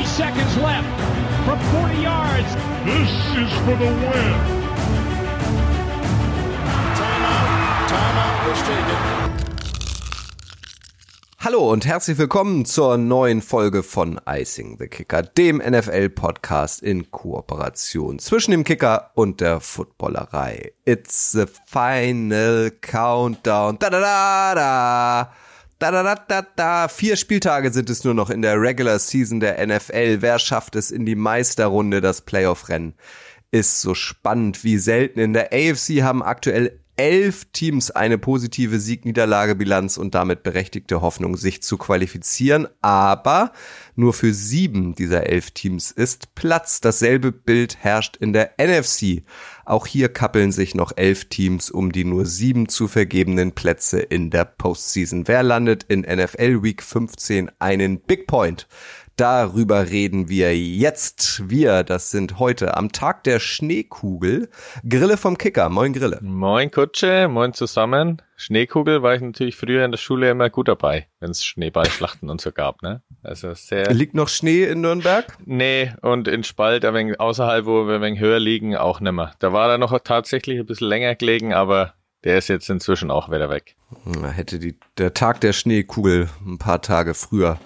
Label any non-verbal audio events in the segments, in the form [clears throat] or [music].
Three seconds left from 40 yards. This is for the win. Timeout. Timeout was taken. Hallo und herzlich willkommen zur neuen Folge von Icing the Kicker, dem NFL-Podcast in Kooperation zwischen dem Kicker und der Footballerei. It's the final countdown. Da da da da. Da, da, da, da, da. Vier Spieltage sind es nur noch in der Regular Season der NFL. Wer schafft es in die Meisterrunde, das Playoff-Rennen? Ist so spannend wie selten. In der AFC haben aktuell elf Teams eine positive Sieg-Niederlage-Bilanz und damit berechtigte Hoffnung, sich zu qualifizieren. Aber nur für sieben dieser elf Teams ist Platz. Dasselbe Bild herrscht in der NFC. Auch hier kappeln sich noch elf Teams um die nur sieben zu vergebenen Plätze in der Postseason. Wer landet in NFL Week 15 einen Big Point? Darüber reden wir jetzt. Wir, das sind heute am Tag der Schneekugel. Grille vom Kicker. Moin Grille. Moin Kutsche, moin zusammen. Schneekugel war ich natürlich früher in der Schule immer gut dabei, wenn es Schneeballschlachten und so gab, ne? Also sehr. Liegt noch Schnee in Nürnberg? Nee, und in Spalt, ein wenig außerhalb, wo wir ein wenig höher liegen, auch nimmer. Da war er noch tatsächlich ein bisschen länger gelegen, aber der ist jetzt inzwischen auch wieder weg. Na, hätte die, der Tag der Schneekugel ein paar Tage früher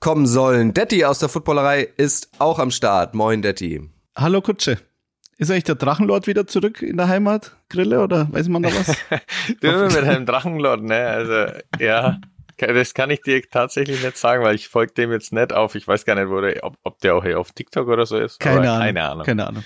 kommen sollen. Detti aus der Footballerei ist auch am Start. Moin, Detti. Hallo Kutsche. Ist eigentlich der Drachenlord wieder zurück in der Heimat, Grille, oder weiß man da was? [laughs] du mit einem Drachenlord, ne? Also, ja. Das kann ich dir tatsächlich nicht sagen, weil ich folge dem jetzt nicht auf. Ich weiß gar nicht, wo der, ob, ob der auch hier auf TikTok oder so ist. Keine Ahnung. Keine Ahnung. Keine Ahnung.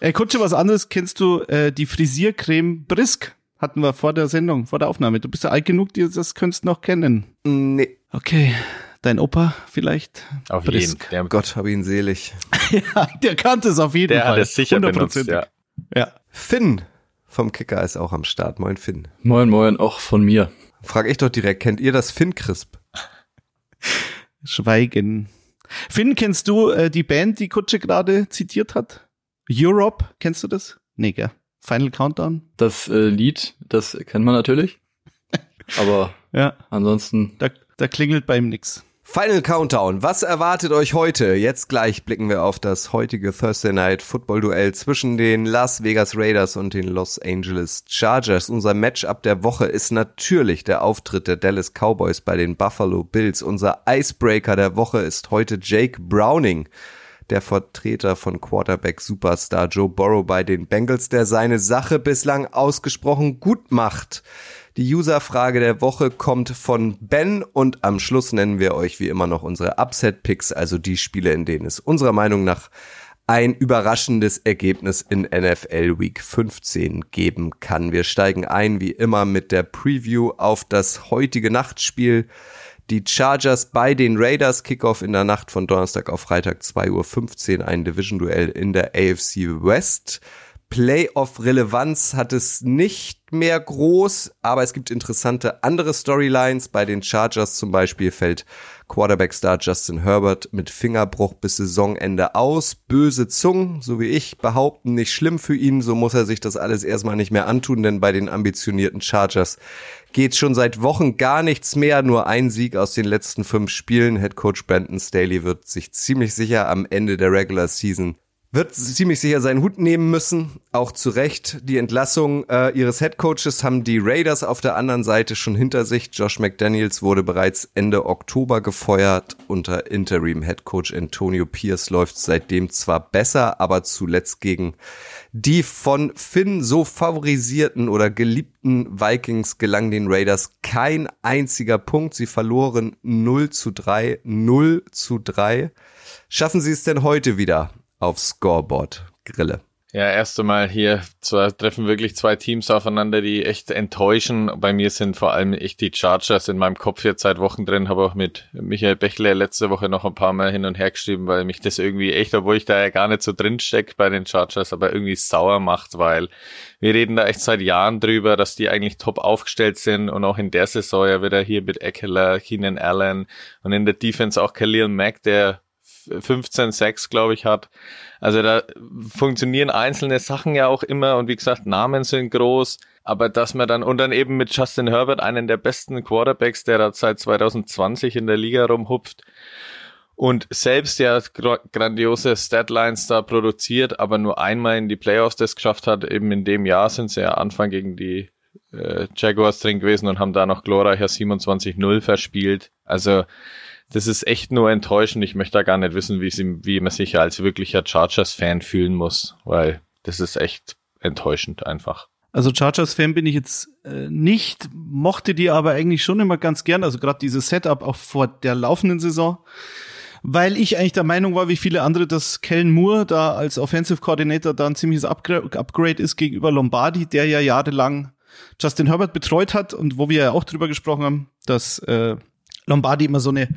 Ey, Kutsche, was anderes kennst du äh, die Frisiercreme Brisk? Hatten wir vor der Sendung, vor der Aufnahme. Du bist ja alt genug, das könntest du noch kennen. Nee. Okay dein Opa vielleicht? Auf jeden Fall. Der Gott hab ihn selig. [laughs] ja, der kannte es auf jeden der Fall. Der hat es sicher benutzt, ja. ja. Finn vom Kicker ist auch am Start. Moin Finn. Moin, moin, auch von mir. Frag ich doch direkt, kennt ihr das Finn Crisp? Schweigen. Finn, kennst du äh, die Band, die Kutsche gerade zitiert hat? Europe, kennst du das? Nee, gell? Final Countdown? Das äh, Lied, das kennt man natürlich. [laughs] Aber ja. ansonsten. Da, da klingelt bei ihm nix. Final Countdown. Was erwartet euch heute? Jetzt gleich blicken wir auf das heutige Thursday Night Football Duell zwischen den Las Vegas Raiders und den Los Angeles Chargers. Unser Matchup der Woche ist natürlich der Auftritt der Dallas Cowboys bei den Buffalo Bills. Unser Icebreaker der Woche ist heute Jake Browning der Vertreter von Quarterback Superstar Joe Burrow bei den Bengals, der seine Sache bislang ausgesprochen gut macht. Die User-Frage der Woche kommt von Ben und am Schluss nennen wir euch wie immer noch unsere Upset-Picks, also die Spiele, in denen es unserer Meinung nach ein überraschendes Ergebnis in NFL Week 15 geben kann. Wir steigen ein wie immer mit der Preview auf das heutige Nachtspiel. Die Chargers bei den Raiders, Kickoff in der Nacht von Donnerstag auf Freitag 2.15 Uhr, ein Division-Duell in der AFC West. Playoff-Relevanz hat es nicht mehr groß, aber es gibt interessante andere Storylines. Bei den Chargers zum Beispiel fällt Quarterback-Star Justin Herbert mit Fingerbruch bis Saisonende aus. Böse Zungen, so wie ich, behaupten nicht schlimm für ihn. So muss er sich das alles erstmal nicht mehr antun, denn bei den ambitionierten Chargers geht schon seit Wochen gar nichts mehr. Nur ein Sieg aus den letzten fünf Spielen. Head Coach Brandon Staley wird sich ziemlich sicher am Ende der Regular Season wird ziemlich sicher seinen Hut nehmen müssen, auch zu Recht. Die Entlassung äh, ihres Headcoaches haben die Raiders auf der anderen Seite schon hinter sich. Josh McDaniels wurde bereits Ende Oktober gefeuert. Unter Interim Headcoach Antonio Pierce läuft seitdem zwar besser, aber zuletzt gegen die von Finn so favorisierten oder geliebten Vikings gelang den Raiders kein einziger Punkt. Sie verloren 0 zu 3, 0 zu 3. Schaffen sie es denn heute wieder? Aufs Scoreboard grille. Ja, erst einmal hier zwei, treffen wirklich zwei Teams aufeinander, die echt enttäuschen. Bei mir sind vor allem echt die Chargers in meinem Kopf jetzt seit Wochen drin. Habe auch mit Michael Bechler letzte Woche noch ein paar Mal hin und her geschrieben, weil mich das irgendwie echt, obwohl ich da ja gar nicht so drin steck bei den Chargers, aber irgendwie sauer macht, weil wir reden da echt seit Jahren drüber, dass die eigentlich top aufgestellt sind und auch in der Saison ja wieder hier mit Eckler, Keenan Allen und in der Defense auch Khalil Mack, der 15, 6, glaube ich, hat. Also da funktionieren einzelne Sachen ja auch immer und wie gesagt, Namen sind groß, aber dass man dann und dann eben mit Justin Herbert, einen der besten Quarterbacks, der da seit 2020 in der Liga rumhupft. und selbst der grandiose Statlines da produziert, aber nur einmal in die Playoffs das geschafft hat. Eben in dem Jahr sind sie ja Anfang gegen die äh, Jaguars drin gewesen und haben da noch glorreicher 27-0 verspielt. Also das ist echt nur enttäuschend. Ich möchte da gar nicht wissen, wie, sie, wie man sich als wirklicher Chargers-Fan fühlen muss, weil das ist echt enttäuschend einfach. Also Chargers-Fan bin ich jetzt äh, nicht, mochte die aber eigentlich schon immer ganz gern. Also gerade dieses Setup auch vor der laufenden Saison weil ich eigentlich der Meinung war, wie viele andere, dass Kellen Moore da als Offensive Coordinator da ein ziemliches Upgrade ist gegenüber Lombardi, der ja jahrelang Justin Herbert betreut hat und wo wir ja auch drüber gesprochen haben, dass äh, Lombardi immer so eine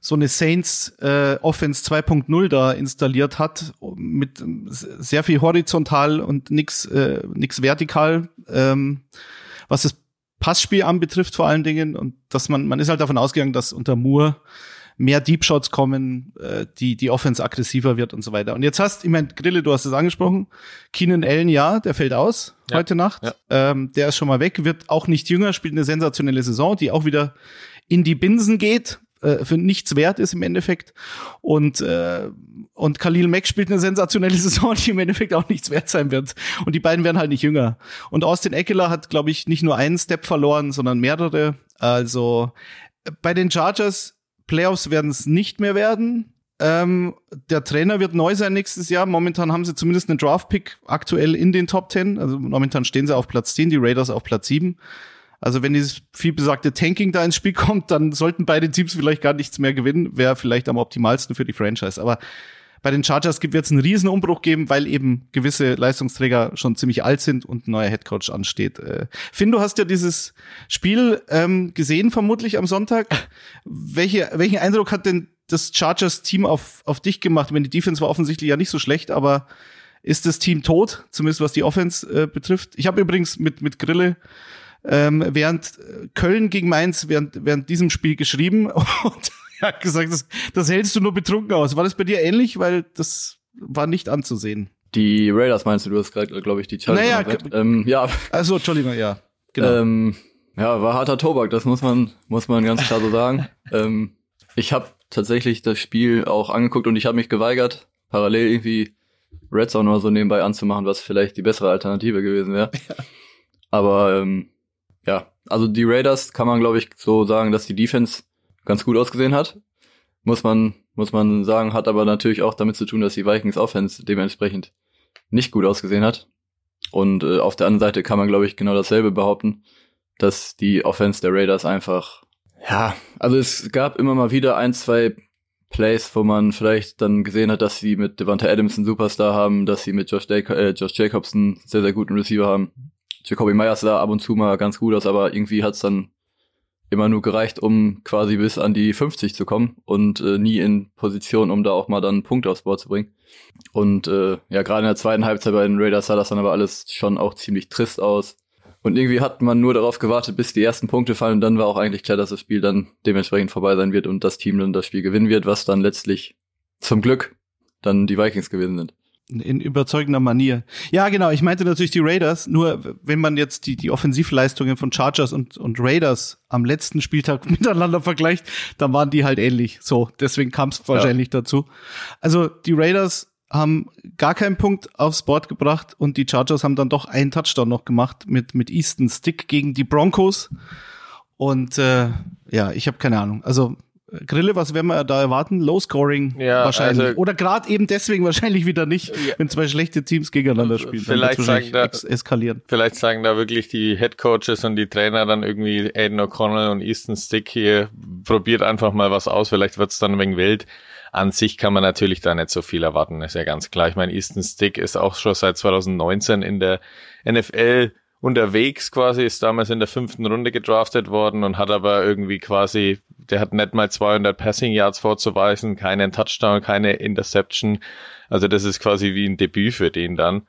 so eine Saints äh, Offense 2.0 da installiert hat mit sehr viel horizontal und nix äh, nix vertikal, ähm, was das Passspiel anbetrifft vor allen Dingen und dass man man ist halt davon ausgegangen, dass unter Moore mehr Deep Shots kommen, äh, die die Offense aggressiver wird und so weiter. Und jetzt hast, ich meine, Grille, du hast es angesprochen, Keenan Allen, ja, der fällt aus ja. heute Nacht. Ja. Ähm, der ist schon mal weg, wird auch nicht jünger, spielt eine sensationelle Saison, die auch wieder in die Binsen geht, äh, für nichts wert ist im Endeffekt. Und, äh, und Khalil Mack spielt eine sensationelle [laughs] Saison, die im Endeffekt auch nichts wert sein wird. Und die beiden werden halt nicht jünger. Und Austin Eckler hat, glaube ich, nicht nur einen Step verloren, sondern mehrere. Also bei den Chargers Playoffs werden es nicht mehr werden. Ähm, der Trainer wird neu sein nächstes Jahr. Momentan haben sie zumindest einen Draft-Pick aktuell in den Top 10. Also momentan stehen sie auf Platz 10, die Raiders auf Platz 7. Also wenn dieses vielbesagte Tanking da ins Spiel kommt, dann sollten beide Teams vielleicht gar nichts mehr gewinnen. Wäre vielleicht am optimalsten für die Franchise. Aber bei den Chargers wird es einen riesen Umbruch geben, weil eben gewisse Leistungsträger schon ziemlich alt sind und ein neuer Headcoach ansteht. Äh, Finn, du hast ja dieses Spiel ähm, gesehen, vermutlich am Sonntag. Welche, welchen Eindruck hat denn das Chargers-Team auf, auf dich gemacht? Ich meine, die Defense war offensichtlich ja nicht so schlecht, aber ist das Team tot, zumindest was die Offense äh, betrifft? Ich habe übrigens mit, mit Grille ähm, während Köln gegen Mainz während, während diesem Spiel geschrieben [laughs] und er hat gesagt, das, das hältst du nur betrunken aus. War das bei dir ähnlich? Weil das war nicht anzusehen. Die Raiders meinst du, du hast gerade, glaube ich, die Challenge. Naja, ähm, ja. Also, Entschuldigung, ja. Genau. Ähm, ja, war harter Tobak, das muss man, muss man ganz klar so sagen. [laughs] ähm, ich habe tatsächlich das Spiel auch angeguckt und ich habe mich geweigert, parallel irgendwie Red Zone oder so nebenbei anzumachen, was vielleicht die bessere Alternative gewesen wäre. [laughs] Ja. Aber ähm, ja, also die Raiders kann man, glaube ich, so sagen, dass die Defense ganz gut ausgesehen hat. Muss man, muss man sagen, hat aber natürlich auch damit zu tun, dass die Vikings Offense dementsprechend nicht gut ausgesehen hat. Und äh, auf der anderen Seite kann man, glaube ich, genau dasselbe behaupten, dass die Offense der Raiders einfach, ja, also es gab immer mal wieder ein, zwei Plays, wo man vielleicht dann gesehen hat, dass sie mit Devante Adams einen Superstar haben, dass sie mit Josh, Jac äh, Josh Jacobs einen sehr, sehr guten Receiver haben. Jacoby Myers sah ab und zu mal ganz gut aus, aber irgendwie hat's dann immer nur gereicht, um quasi bis an die 50 zu kommen und äh, nie in Position, um da auch mal dann einen Punkt aufs Board zu bringen. Und äh, ja, gerade in der zweiten Halbzeit bei den Raiders sah das dann aber alles schon auch ziemlich trist aus. Und irgendwie hat man nur darauf gewartet, bis die ersten Punkte fallen und dann war auch eigentlich klar, dass das Spiel dann dementsprechend vorbei sein wird und das Team dann das Spiel gewinnen wird, was dann letztlich zum Glück dann die Vikings gewesen sind in überzeugender Manier. Ja, genau. Ich meinte natürlich die Raiders. Nur wenn man jetzt die, die Offensivleistungen von Chargers und, und Raiders am letzten Spieltag [laughs] miteinander vergleicht, dann waren die halt ähnlich. So, deswegen kam es wahrscheinlich ja. dazu. Also die Raiders haben gar keinen Punkt aufs Board gebracht und die Chargers haben dann doch einen Touchdown noch gemacht mit, mit Easton Stick gegen die Broncos. Und äh, ja, ich habe keine Ahnung. Also Grille, was werden wir da erwarten? Low Scoring ja, wahrscheinlich. Also, Oder gerade eben deswegen wahrscheinlich wieder nicht, ja, wenn zwei schlechte Teams gegeneinander spielen. Vielleicht sagen da, eskalieren. Vielleicht sagen da wirklich die Head Coaches und die Trainer dann irgendwie Aiden O'Connell und Easton Stick hier, probiert einfach mal was aus, vielleicht wird's dann ein wenig wild. An sich kann man natürlich da nicht so viel erwarten, ist ja ganz klar. Ich meine, Easton Stick ist auch schon seit 2019 in der NFL unterwegs quasi, ist damals in der fünften Runde gedraftet worden und hat aber irgendwie quasi, der hat nicht mal 200 Passing Yards vorzuweisen, keinen Touchdown, keine Interception. Also das ist quasi wie ein Debüt für den dann.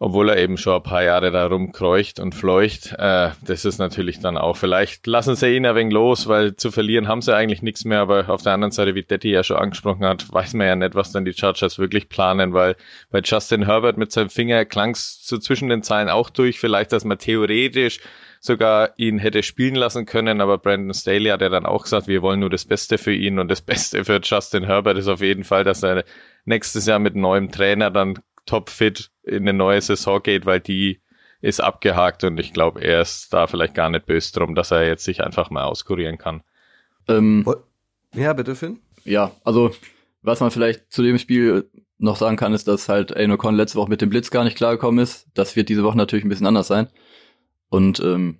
Obwohl er eben schon ein paar Jahre da rumkreucht und fleucht. Äh, das ist natürlich dann auch, vielleicht lassen sie ihn ein wenig los, weil zu verlieren haben sie eigentlich nichts mehr, aber auf der anderen Seite, wie Detti ja schon angesprochen hat, weiß man ja nicht, was dann die Chargers wirklich planen, weil bei Justin Herbert mit seinem Finger klang es so zwischen den Zeilen auch durch, vielleicht, dass man theoretisch sogar ihn hätte spielen lassen können, aber Brandon Staley hat ja dann auch gesagt, wir wollen nur das Beste für ihn und das Beste für Justin Herbert ist auf jeden Fall, dass er nächstes Jahr mit neuem Trainer dann topfit in eine neue Saison geht, weil die ist abgehakt und ich glaube, er ist da vielleicht gar nicht böse drum, dass er jetzt sich einfach mal auskurieren kann. Ähm, ja, bitte, Finn. Ja, also was man vielleicht zu dem Spiel noch sagen kann, ist, dass halt Aino Con letzte Woche mit dem Blitz gar nicht klargekommen ist. Das wird diese Woche natürlich ein bisschen anders sein. Und ähm,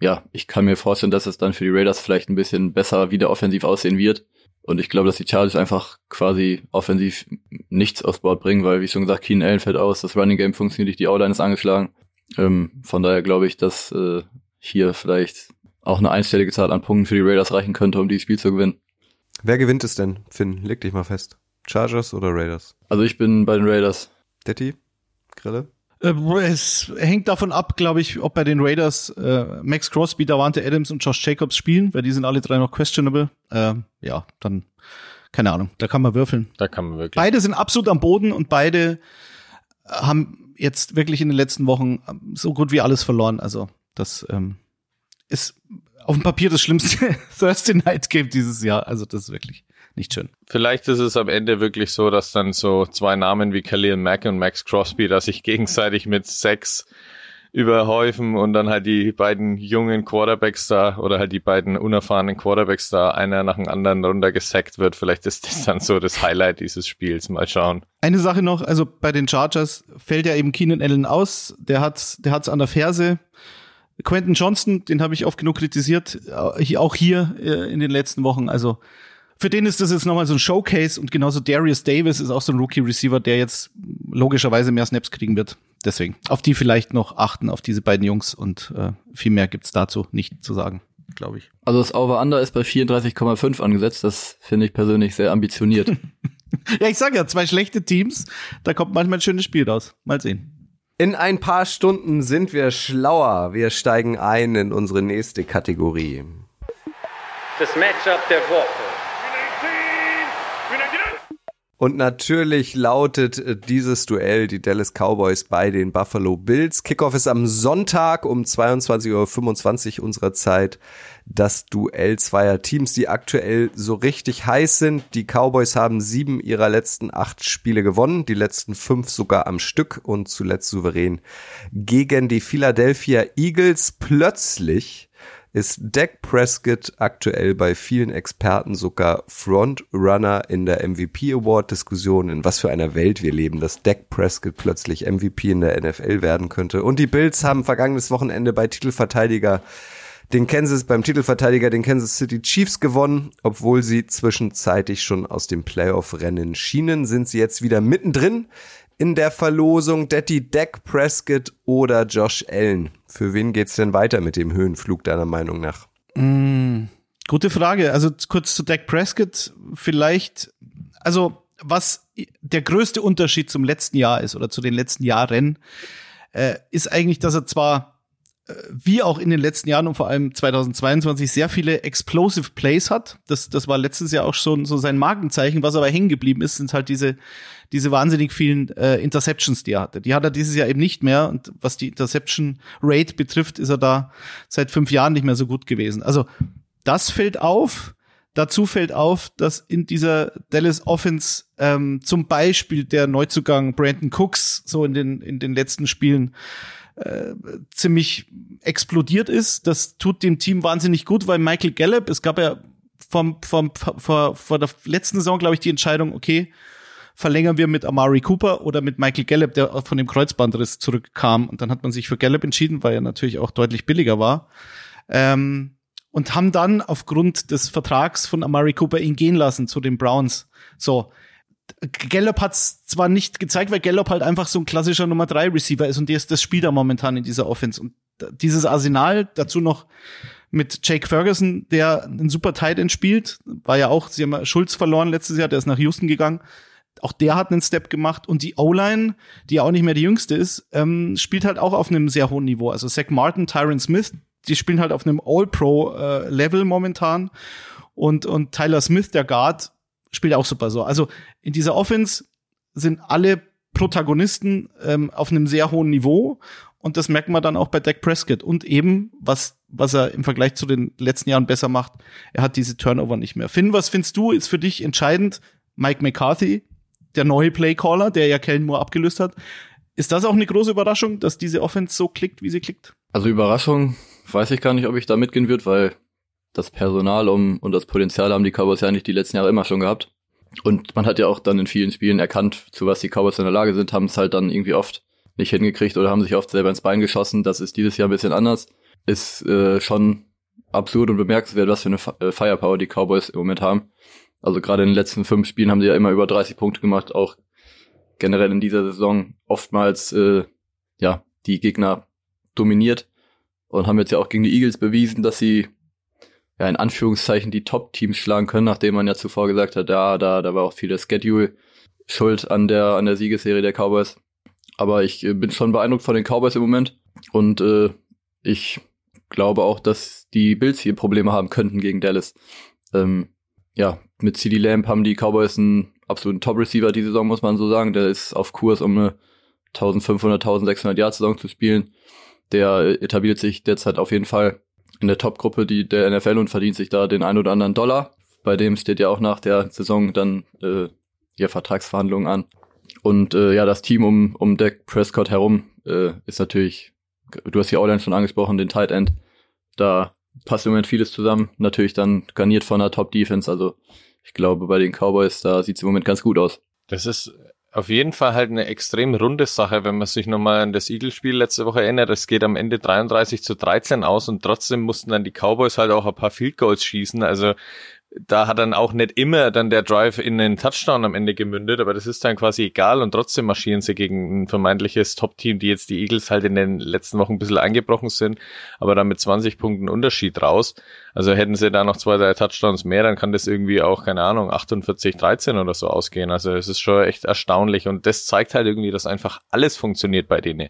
ja, ich kann mir vorstellen, dass es dann für die Raiders vielleicht ein bisschen besser wieder offensiv aussehen wird. Und ich glaube, dass die Chargers einfach quasi offensiv nichts aufs Board bringen, weil, wie schon gesagt, Keenan Allen fällt aus, das Running Game funktioniert nicht, die O-Line ist angeschlagen. Ähm, von daher glaube ich, dass äh, hier vielleicht auch eine einstellige Zahl an Punkten für die Raiders reichen könnte, um dieses Spiel zu gewinnen. Wer gewinnt es denn, Finn? Leg dich mal fest. Chargers oder Raiders? Also ich bin bei den Raiders. Detti? Grille? Äh, es hängt davon ab, glaube ich, ob bei den Raiders äh, Max Crosby, Davante Adams und Josh Jacobs spielen, weil die sind alle drei noch questionable. Äh, ja, dann keine Ahnung, da kann man würfeln. Da kann man wirklich. Beide sind absolut am Boden und beide haben jetzt wirklich in den letzten Wochen so gut wie alles verloren. Also das ähm, ist auf dem Papier das schlimmste [laughs] Thursday Night Game dieses Jahr. Also das ist wirklich nicht schön. Vielleicht ist es am Ende wirklich so, dass dann so zwei Namen wie Khalil Mack und Max Crosby, dass sich gegenseitig mit Sex überhäufen und dann halt die beiden jungen Quarterbacks da oder halt die beiden unerfahrenen Quarterbacks da einer nach dem anderen runtergesackt wird. Vielleicht ist das dann so das Highlight dieses Spiels. Mal schauen. Eine Sache noch, also bei den Chargers fällt ja eben Keenan Allen aus. Der hat, der hat's an der Ferse. Quentin Johnston, den habe ich oft genug kritisiert, äh, auch hier äh, in den letzten Wochen. Also für den ist das jetzt nochmal so ein Showcase und genauso Darius Davis ist auch so ein Rookie-Receiver, der jetzt logischerweise mehr Snaps kriegen wird. Deswegen auf die vielleicht noch achten, auf diese beiden Jungs und äh, viel mehr gibt's dazu nicht zu sagen, glaube ich. Also das Over-Under ist bei 34,5 angesetzt. Das finde ich persönlich sehr ambitioniert. [laughs] ja, ich sage ja, zwei schlechte Teams, da kommt manchmal ein schönes Spiel raus. Mal sehen. In ein paar Stunden sind wir schlauer. Wir steigen ein in unsere nächste Kategorie. Das Matchup der Woche. Und natürlich lautet äh, dieses Duell die Dallas Cowboys bei den Buffalo Bills. Kickoff ist am Sonntag um 22.25 Uhr unserer Zeit. Das Duell zweier Teams, die aktuell so richtig heiß sind. Die Cowboys haben sieben ihrer letzten acht Spiele gewonnen, die letzten fünf sogar am Stück und zuletzt souverän gegen die Philadelphia Eagles. Plötzlich ist Dak Prescott aktuell bei vielen Experten sogar Frontrunner in der MVP Award Diskussion, in was für einer Welt wir leben, dass Dak Prescott plötzlich MVP in der NFL werden könnte. Und die Bills haben vergangenes Wochenende bei Titelverteidiger den Kansas beim Titelverteidiger den Kansas City Chiefs gewonnen, obwohl sie zwischenzeitlich schon aus dem Playoff-Rennen schienen, sind sie jetzt wieder mittendrin in der Verlosung Detti Dak Prescott oder Josh Allen. Für wen geht's denn weiter mit dem Höhenflug deiner Meinung nach? Mm, gute Frage. Also kurz zu Dak Prescott vielleicht. Also was der größte Unterschied zum letzten Jahr ist oder zu den letzten Jahren, äh, ist eigentlich, dass er zwar wie auch in den letzten Jahren und vor allem 2022 sehr viele explosive Plays hat. Das, das war letztes Jahr auch schon so sein Markenzeichen. Was aber hängen geblieben ist, sind halt diese, diese wahnsinnig vielen äh, Interceptions, die er hatte. Die hat er dieses Jahr eben nicht mehr. Und was die Interception Rate betrifft, ist er da seit fünf Jahren nicht mehr so gut gewesen. Also das fällt auf. Dazu fällt auf, dass in dieser Dallas Offense ähm, zum Beispiel der Neuzugang Brandon Cooks so in den, in den letzten Spielen äh, ziemlich explodiert ist. Das tut dem Team wahnsinnig gut, weil Michael Gallup, es gab ja vom, vom, vor, vor der letzten Saison, glaube ich, die Entscheidung, okay, verlängern wir mit Amari Cooper oder mit Michael Gallup, der von dem Kreuzbandriss zurückkam. Und dann hat man sich für Gallup entschieden, weil er natürlich auch deutlich billiger war. Ähm, und haben dann aufgrund des Vertrags von Amari Cooper ihn gehen lassen zu den Browns. So, Gallup hat's zwar nicht gezeigt, weil Gallup halt einfach so ein klassischer Nummer 3 Receiver ist und der ist das spielt er momentan in dieser Offense und dieses Arsenal dazu noch mit Jake Ferguson, der ein super Tight End spielt, war ja auch, sie haben Schulz verloren letztes Jahr, der ist nach Houston gegangen. Auch der hat einen Step gemacht und die O-Line, die auch nicht mehr die jüngste ist, ähm, spielt halt auch auf einem sehr hohen Niveau. Also Zach Martin, Tyron Smith, die spielen halt auf einem All-Pro-Level äh, momentan und, und Tyler Smith, der Guard, spielt auch super so. Also in dieser Offense sind alle Protagonisten ähm, auf einem sehr hohen Niveau und das merkt man dann auch bei Dak Prescott und eben was was er im Vergleich zu den letzten Jahren besser macht, er hat diese Turnover nicht mehr. Finn, was findest du ist für dich entscheidend? Mike McCarthy, der neue Playcaller, der ja Kellen Moore abgelöst hat. Ist das auch eine große Überraschung, dass diese Offense so klickt, wie sie klickt? Also Überraschung weiß ich gar nicht, ob ich da mitgehen würde, weil das Personal um, und das Potenzial haben die Cowboys ja eigentlich die letzten Jahre immer schon gehabt. Und man hat ja auch dann in vielen Spielen erkannt, zu was die Cowboys in der Lage sind, haben es halt dann irgendwie oft nicht hingekriegt oder haben sich oft selber ins Bein geschossen. Das ist dieses Jahr ein bisschen anders. Ist äh, schon absurd und bemerkenswert, was für eine äh, Firepower die Cowboys im Moment haben. Also gerade in den letzten fünf Spielen haben sie ja immer über 30 Punkte gemacht, auch generell in dieser Saison oftmals äh, ja die Gegner dominiert und haben jetzt ja auch gegen die Eagles bewiesen, dass sie ja in Anführungszeichen die Top-Teams schlagen können, nachdem man ja zuvor gesagt hat, ja, da, da war auch viel der Schedule schuld an der, an der Siegesserie der Cowboys. Aber ich äh, bin schon beeindruckt von den Cowboys im Moment und äh, ich glaube auch, dass die Bills hier Probleme haben könnten gegen Dallas. Ähm, ja, mit CD Lamb haben die Cowboys einen absoluten Top-Receiver die Saison, muss man so sagen. Der ist auf Kurs, um eine 1500, 1600 Yard Saison zu spielen. Der etabliert sich derzeit auf jeden Fall in der Top-Gruppe die, der NFL und verdient sich da den ein oder anderen Dollar. Bei dem steht ja auch nach der Saison dann äh, ja Vertragsverhandlungen an. Und äh, ja, das Team um, um Dak Prescott herum äh, ist natürlich, du hast ja auch schon angesprochen, den Tight End. Da passt im Moment vieles zusammen. Natürlich dann garniert von einer Top-Defense. Also ich glaube, bei den Cowboys, da sieht es im Moment ganz gut aus. Das ist auf jeden Fall halt eine extrem runde Sache, wenn man sich nochmal an das Eagles-Spiel letzte Woche erinnert. Es geht am Ende 33 zu 13 aus und trotzdem mussten dann die Cowboys halt auch ein paar Field Goals schießen. Also da hat dann auch nicht immer dann der Drive in den Touchdown am Ende gemündet, aber das ist dann quasi egal und trotzdem marschieren sie gegen ein vermeintliches Top-Team, die jetzt die Eagles halt in den letzten Wochen ein bisschen eingebrochen sind, aber dann mit 20 Punkten Unterschied raus. Also hätten sie da noch zwei, drei Touchdowns mehr, dann kann das irgendwie auch, keine Ahnung, 48, 13 oder so ausgehen. Also es ist schon echt erstaunlich und das zeigt halt irgendwie, dass einfach alles funktioniert bei denen.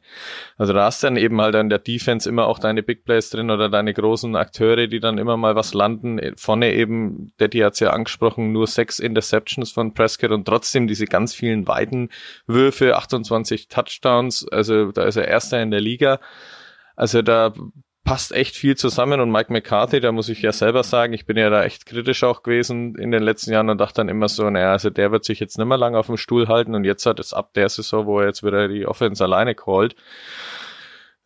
Also da hast du dann eben halt an der Defense immer auch deine Big Plays drin oder deine großen Akteure, die dann immer mal was landen. Vorne eben, Daddy hat's ja angesprochen, nur sechs Interceptions von Prescott und trotzdem diese ganz vielen weiten Würfe, 28 Touchdowns. Also da ist er Erster in der Liga. Also da passt echt viel zusammen und Mike McCarthy, da muss ich ja selber sagen, ich bin ja da echt kritisch auch gewesen in den letzten Jahren und dachte dann immer so, naja, also der wird sich jetzt nicht mehr lange auf dem Stuhl halten und jetzt hat es ab der Saison, wo er jetzt wieder die Offense alleine callt,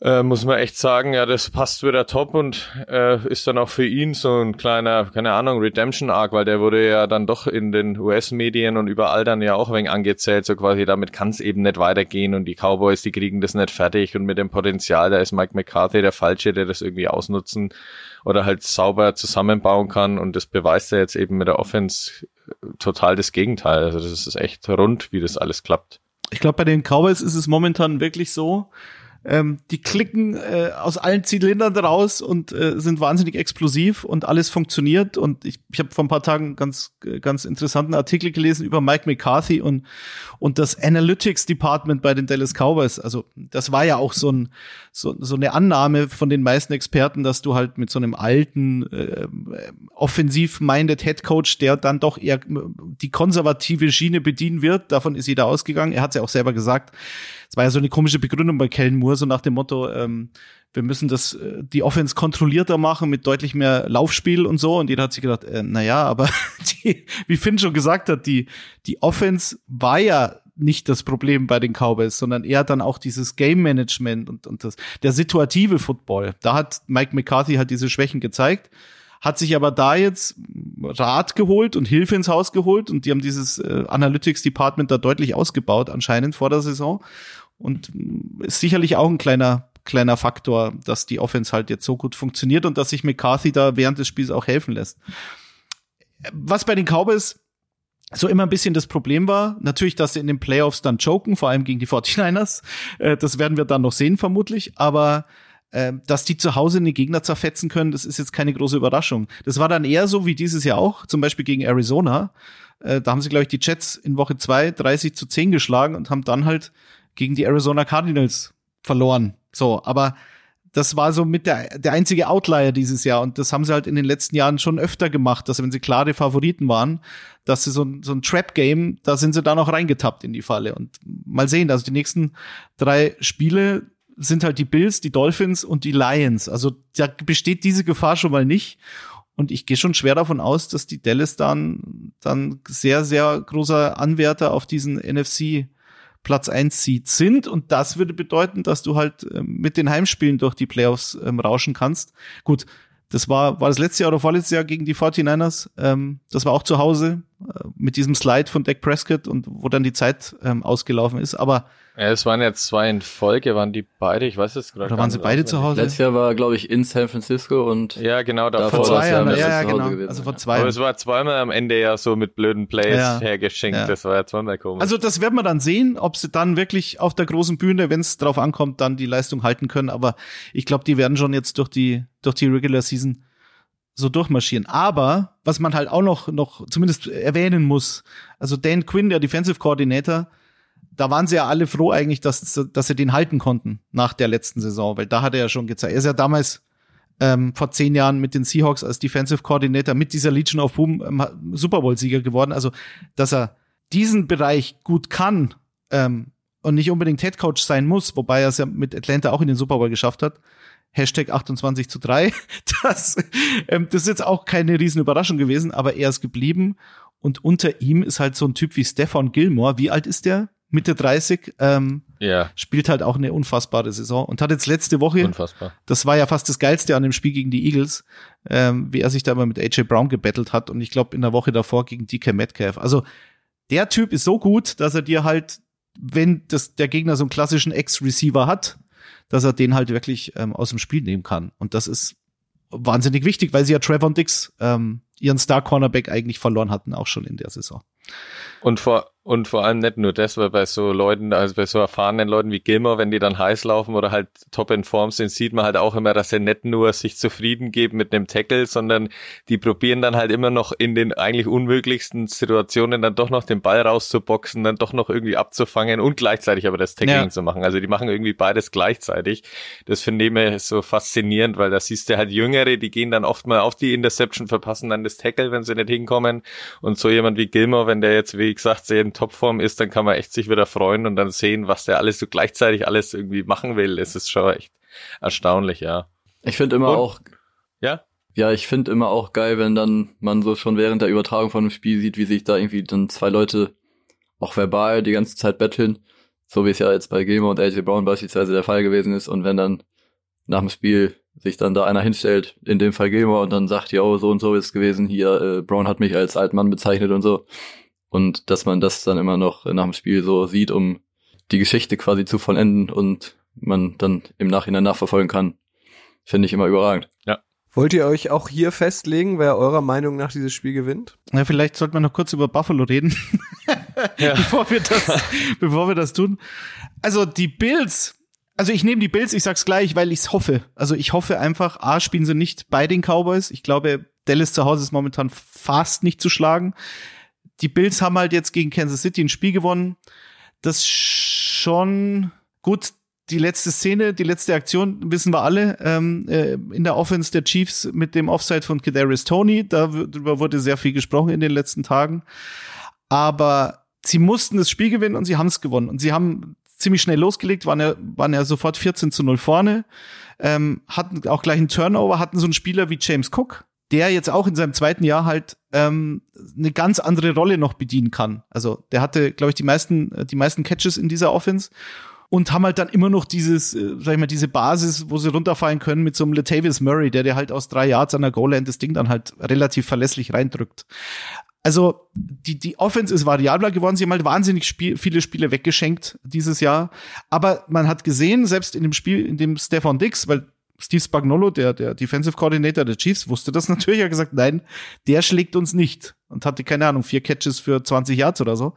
äh, muss man echt sagen, ja, das passt wieder top und äh, ist dann auch für ihn so ein kleiner, keine Ahnung, Redemption-Arc, weil der wurde ja dann doch in den US-Medien und überall dann ja auch ein wenig angezählt, so quasi, damit kann es eben nicht weitergehen und die Cowboys, die kriegen das nicht fertig und mit dem Potenzial, da ist Mike McCarthy der Falsche, der das irgendwie ausnutzen oder halt sauber zusammenbauen kann und das beweist er jetzt eben mit der Offense total das Gegenteil. Also das ist echt rund, wie das alles klappt. Ich glaube, bei den Cowboys ist es momentan wirklich so, ähm, die klicken äh, aus allen Zylindern raus und äh, sind wahnsinnig explosiv und alles funktioniert. Und ich, ich habe vor ein paar Tagen ganz, ganz interessanten Artikel gelesen über Mike McCarthy und, und das Analytics Department bei den Dallas Cowboys. Also das war ja auch so, ein, so, so eine Annahme von den meisten Experten, dass du halt mit so einem alten, äh, offensiv-minded Head Coach, der dann doch eher die konservative Schiene bedienen wird, davon ist jeder ausgegangen. Er hat es ja auch selber gesagt. Es war ja so eine komische Begründung bei Kellen Moore, so nach dem Motto, ähm, wir müssen das, äh, die Offense kontrollierter machen mit deutlich mehr Laufspiel und so. Und jeder hat sich gedacht, äh, na ja, aber [laughs] die, wie Finn schon gesagt hat, die, die Offense war ja nicht das Problem bei den Cowboys, sondern eher dann auch dieses Game Management und, und das, der situative Football. Da hat Mike McCarthy halt diese Schwächen gezeigt hat sich aber da jetzt Rat geholt und Hilfe ins Haus geholt und die haben dieses äh, Analytics Department da deutlich ausgebaut anscheinend vor der Saison und ist sicherlich auch ein kleiner kleiner Faktor, dass die Offense halt jetzt so gut funktioniert und dass sich McCarthy da während des Spiels auch helfen lässt. Was bei den Cowboys so immer ein bisschen das Problem war, natürlich, dass sie in den Playoffs dann choken, vor allem gegen die 49ers. Äh, das werden wir dann noch sehen, vermutlich. Aber dass die zu Hause den Gegner zerfetzen können, das ist jetzt keine große Überraschung. Das war dann eher so wie dieses Jahr auch, zum Beispiel gegen Arizona. Äh, da haben sie, glaube ich, die Jets in Woche zwei 30 zu 10 geschlagen und haben dann halt gegen die Arizona Cardinals verloren. So, aber das war so mit der, der einzige Outlier dieses Jahr. Und das haben sie halt in den letzten Jahren schon öfter gemacht, dass wenn sie klare Favoriten waren, dass sie so ein, so ein Trap-Game, da sind sie da noch reingetappt in die Falle. Und mal sehen, also die nächsten drei Spiele sind halt die Bills, die Dolphins und die Lions. Also da besteht diese Gefahr schon mal nicht. Und ich gehe schon schwer davon aus, dass die Dallas dann, dann sehr, sehr großer Anwärter auf diesen NFC Platz 1 Seed sind. Und das würde bedeuten, dass du halt äh, mit den Heimspielen durch die Playoffs ähm, rauschen kannst. Gut, das war, war das letzte Jahr oder vorletztes Jahr gegen die 49ers. Ähm, das war auch zu Hause mit diesem Slide von Dak Prescott und wo dann die Zeit ähm, ausgelaufen ist. Aber ja, es waren jetzt zwei in Folge, waren die beide, ich weiß es gerade. Oder waren sie beide zu Hause? Letztes Jahr war, glaube ich, in San Francisco und ja, genau, davor vor zwei Jahren, ja, ja, genau. Gewesen. Also vor zwei. Aber es war zweimal am Ende ja so mit blöden Plays Ja. hergeschenkt. Ja. Das war ja zweimal komisch. Also das werden wir dann sehen, ob sie dann wirklich auf der großen Bühne, wenn es drauf ankommt, dann die Leistung halten können. Aber ich glaube, die werden schon jetzt durch die durch die Regular Season so durchmarschieren. Aber was man halt auch noch noch zumindest erwähnen muss, also Dan Quinn, der Defensive Coordinator, da waren sie ja alle froh eigentlich, dass dass sie den halten konnten nach der letzten Saison, weil da hat er ja schon gezeigt. Er ist ja damals ähm, vor zehn Jahren mit den Seahawks als Defensive Coordinator mit dieser Legion of Boom ähm, Super Bowl Sieger geworden. Also dass er diesen Bereich gut kann ähm, und nicht unbedingt Head Coach sein muss, wobei er es ja mit Atlanta auch in den Super Bowl geschafft hat. Hashtag 28 zu 3. [laughs] Das, ähm, das ist jetzt auch keine riesen Überraschung gewesen, aber er ist geblieben. Und unter ihm ist halt so ein Typ wie Stefan Gilmore. Wie alt ist der? Mitte 30. Ähm, ja, spielt halt auch eine unfassbare Saison und hat jetzt letzte Woche unfassbar. das war ja fast das Geilste an dem Spiel gegen die Eagles, ähm, wie er sich da immer mit AJ Brown gebettelt hat und ich glaube in der Woche davor gegen DK Metcalf. Also der Typ ist so gut, dass er dir halt, wenn das, der Gegner so einen klassischen Ex-Receiver hat, dass er den halt wirklich ähm, aus dem Spiel nehmen kann. Und das ist wahnsinnig wichtig, weil sie ja Trevor Dix, ähm, ihren Star-Cornerback eigentlich verloren hatten, auch schon in der Saison. Und vor, und vor allem nicht nur das, weil bei so Leuten, also bei so erfahrenen Leuten wie Gilmore, wenn die dann heiß laufen oder halt top in Form sind, sieht man halt auch immer, dass sie nicht nur sich zufrieden geben mit einem Tackle, sondern die probieren dann halt immer noch in den eigentlich unmöglichsten Situationen dann doch noch den Ball rauszuboxen, dann doch noch irgendwie abzufangen und gleichzeitig aber das Tackling Ja. zu machen. Also die machen irgendwie beides gleichzeitig. Das finde ich mir so faszinierend, weil da siehst du halt Jüngere, die gehen dann oft mal auf die Interception, verpassen dann das Tackle, wenn sie nicht hinkommen. Und so jemand wie Gilmore, wenn der jetzt, wie gesagt, sehr in Topform ist, dann kann man echt sich wieder freuen und dann sehen, was der alles so gleichzeitig alles irgendwie machen will. Es ist schon echt erstaunlich, ja. ich finde immer Und- auch, Ja? ja, ich finde immer auch geil, wenn dann man so schon während der Übertragung von dem Spiel sieht, wie sich da irgendwie dann zwei Leute auch verbal die ganze Zeit betteln, so wie es ja jetzt bei Gilmore und AJ Brown beispielsweise der Fall gewesen ist und wenn dann nach dem Spiel sich dann da einer hinstellt, in dem Fall Gilmore und dann sagt, ja, so und so ist es gewesen, hier, äh, Brown hat mich als Altmann bezeichnet und so und dass man das dann immer noch nach dem Spiel so sieht, um die Geschichte quasi zu vollenden und man dann im Nachhinein nachverfolgen kann, finde ich immer überragend. Wollt ihr euch auch hier festlegen, wer eurer Meinung nach dieses Spiel gewinnt? Ja, vielleicht sollten wir noch kurz über Buffalo reden, [laughs] bevor, wir das, bevor wir das tun. Also die Bills, also ich nehme die Bills, ich sag's gleich, weil ich's hoffe. Also ich hoffe einfach, A, spielen sie nicht bei den Cowboys. Ich glaube, Dallas zu Hause ist momentan fast nicht zu schlagen. Die Bills haben halt jetzt gegen Kansas City ein Spiel gewonnen. Das schon gut. Die letzte Szene, die letzte Aktion wissen wir alle ähm, äh, in der Offense der Chiefs mit dem Offside von Kadarius Tony. Darüber wurde sehr viel gesprochen in den letzten Tagen. Aber sie mussten das Spiel gewinnen und sie haben es gewonnen. Und sie haben ziemlich schnell losgelegt, waren ja, waren ja sofort 14 zu 0 vorne, ähm, hatten auch gleich einen Turnover, hatten so einen Spieler wie James Cook, der jetzt auch in seinem zweiten Jahr halt ähm, eine ganz andere Rolle noch bedienen kann. Also der hatte, glaube ich, die meisten, äh, die meisten Catches in dieser Offense und haben halt dann immer noch dieses, äh, sag ich mal, diese Basis, wo sie runterfallen können mit so einem Latavius Murray, der dir halt aus drei Yards an der Goal-Line das Ding dann halt relativ verlässlich reindrückt. Also die, die Offense ist variabler geworden. Sie haben halt wahnsinnig Spiel, viele Spiele weggeschenkt dieses Jahr. Aber man hat gesehen, selbst in dem Spiel, in dem Stefan Dix, weil Steve Spagnolo, der, der Defensive Coordinator der Chiefs, wusste das [laughs] natürlich. Hat gesagt, nein, der schlägt uns nicht. Und hatte, keine Ahnung, vier Catches für 20 Yards oder so.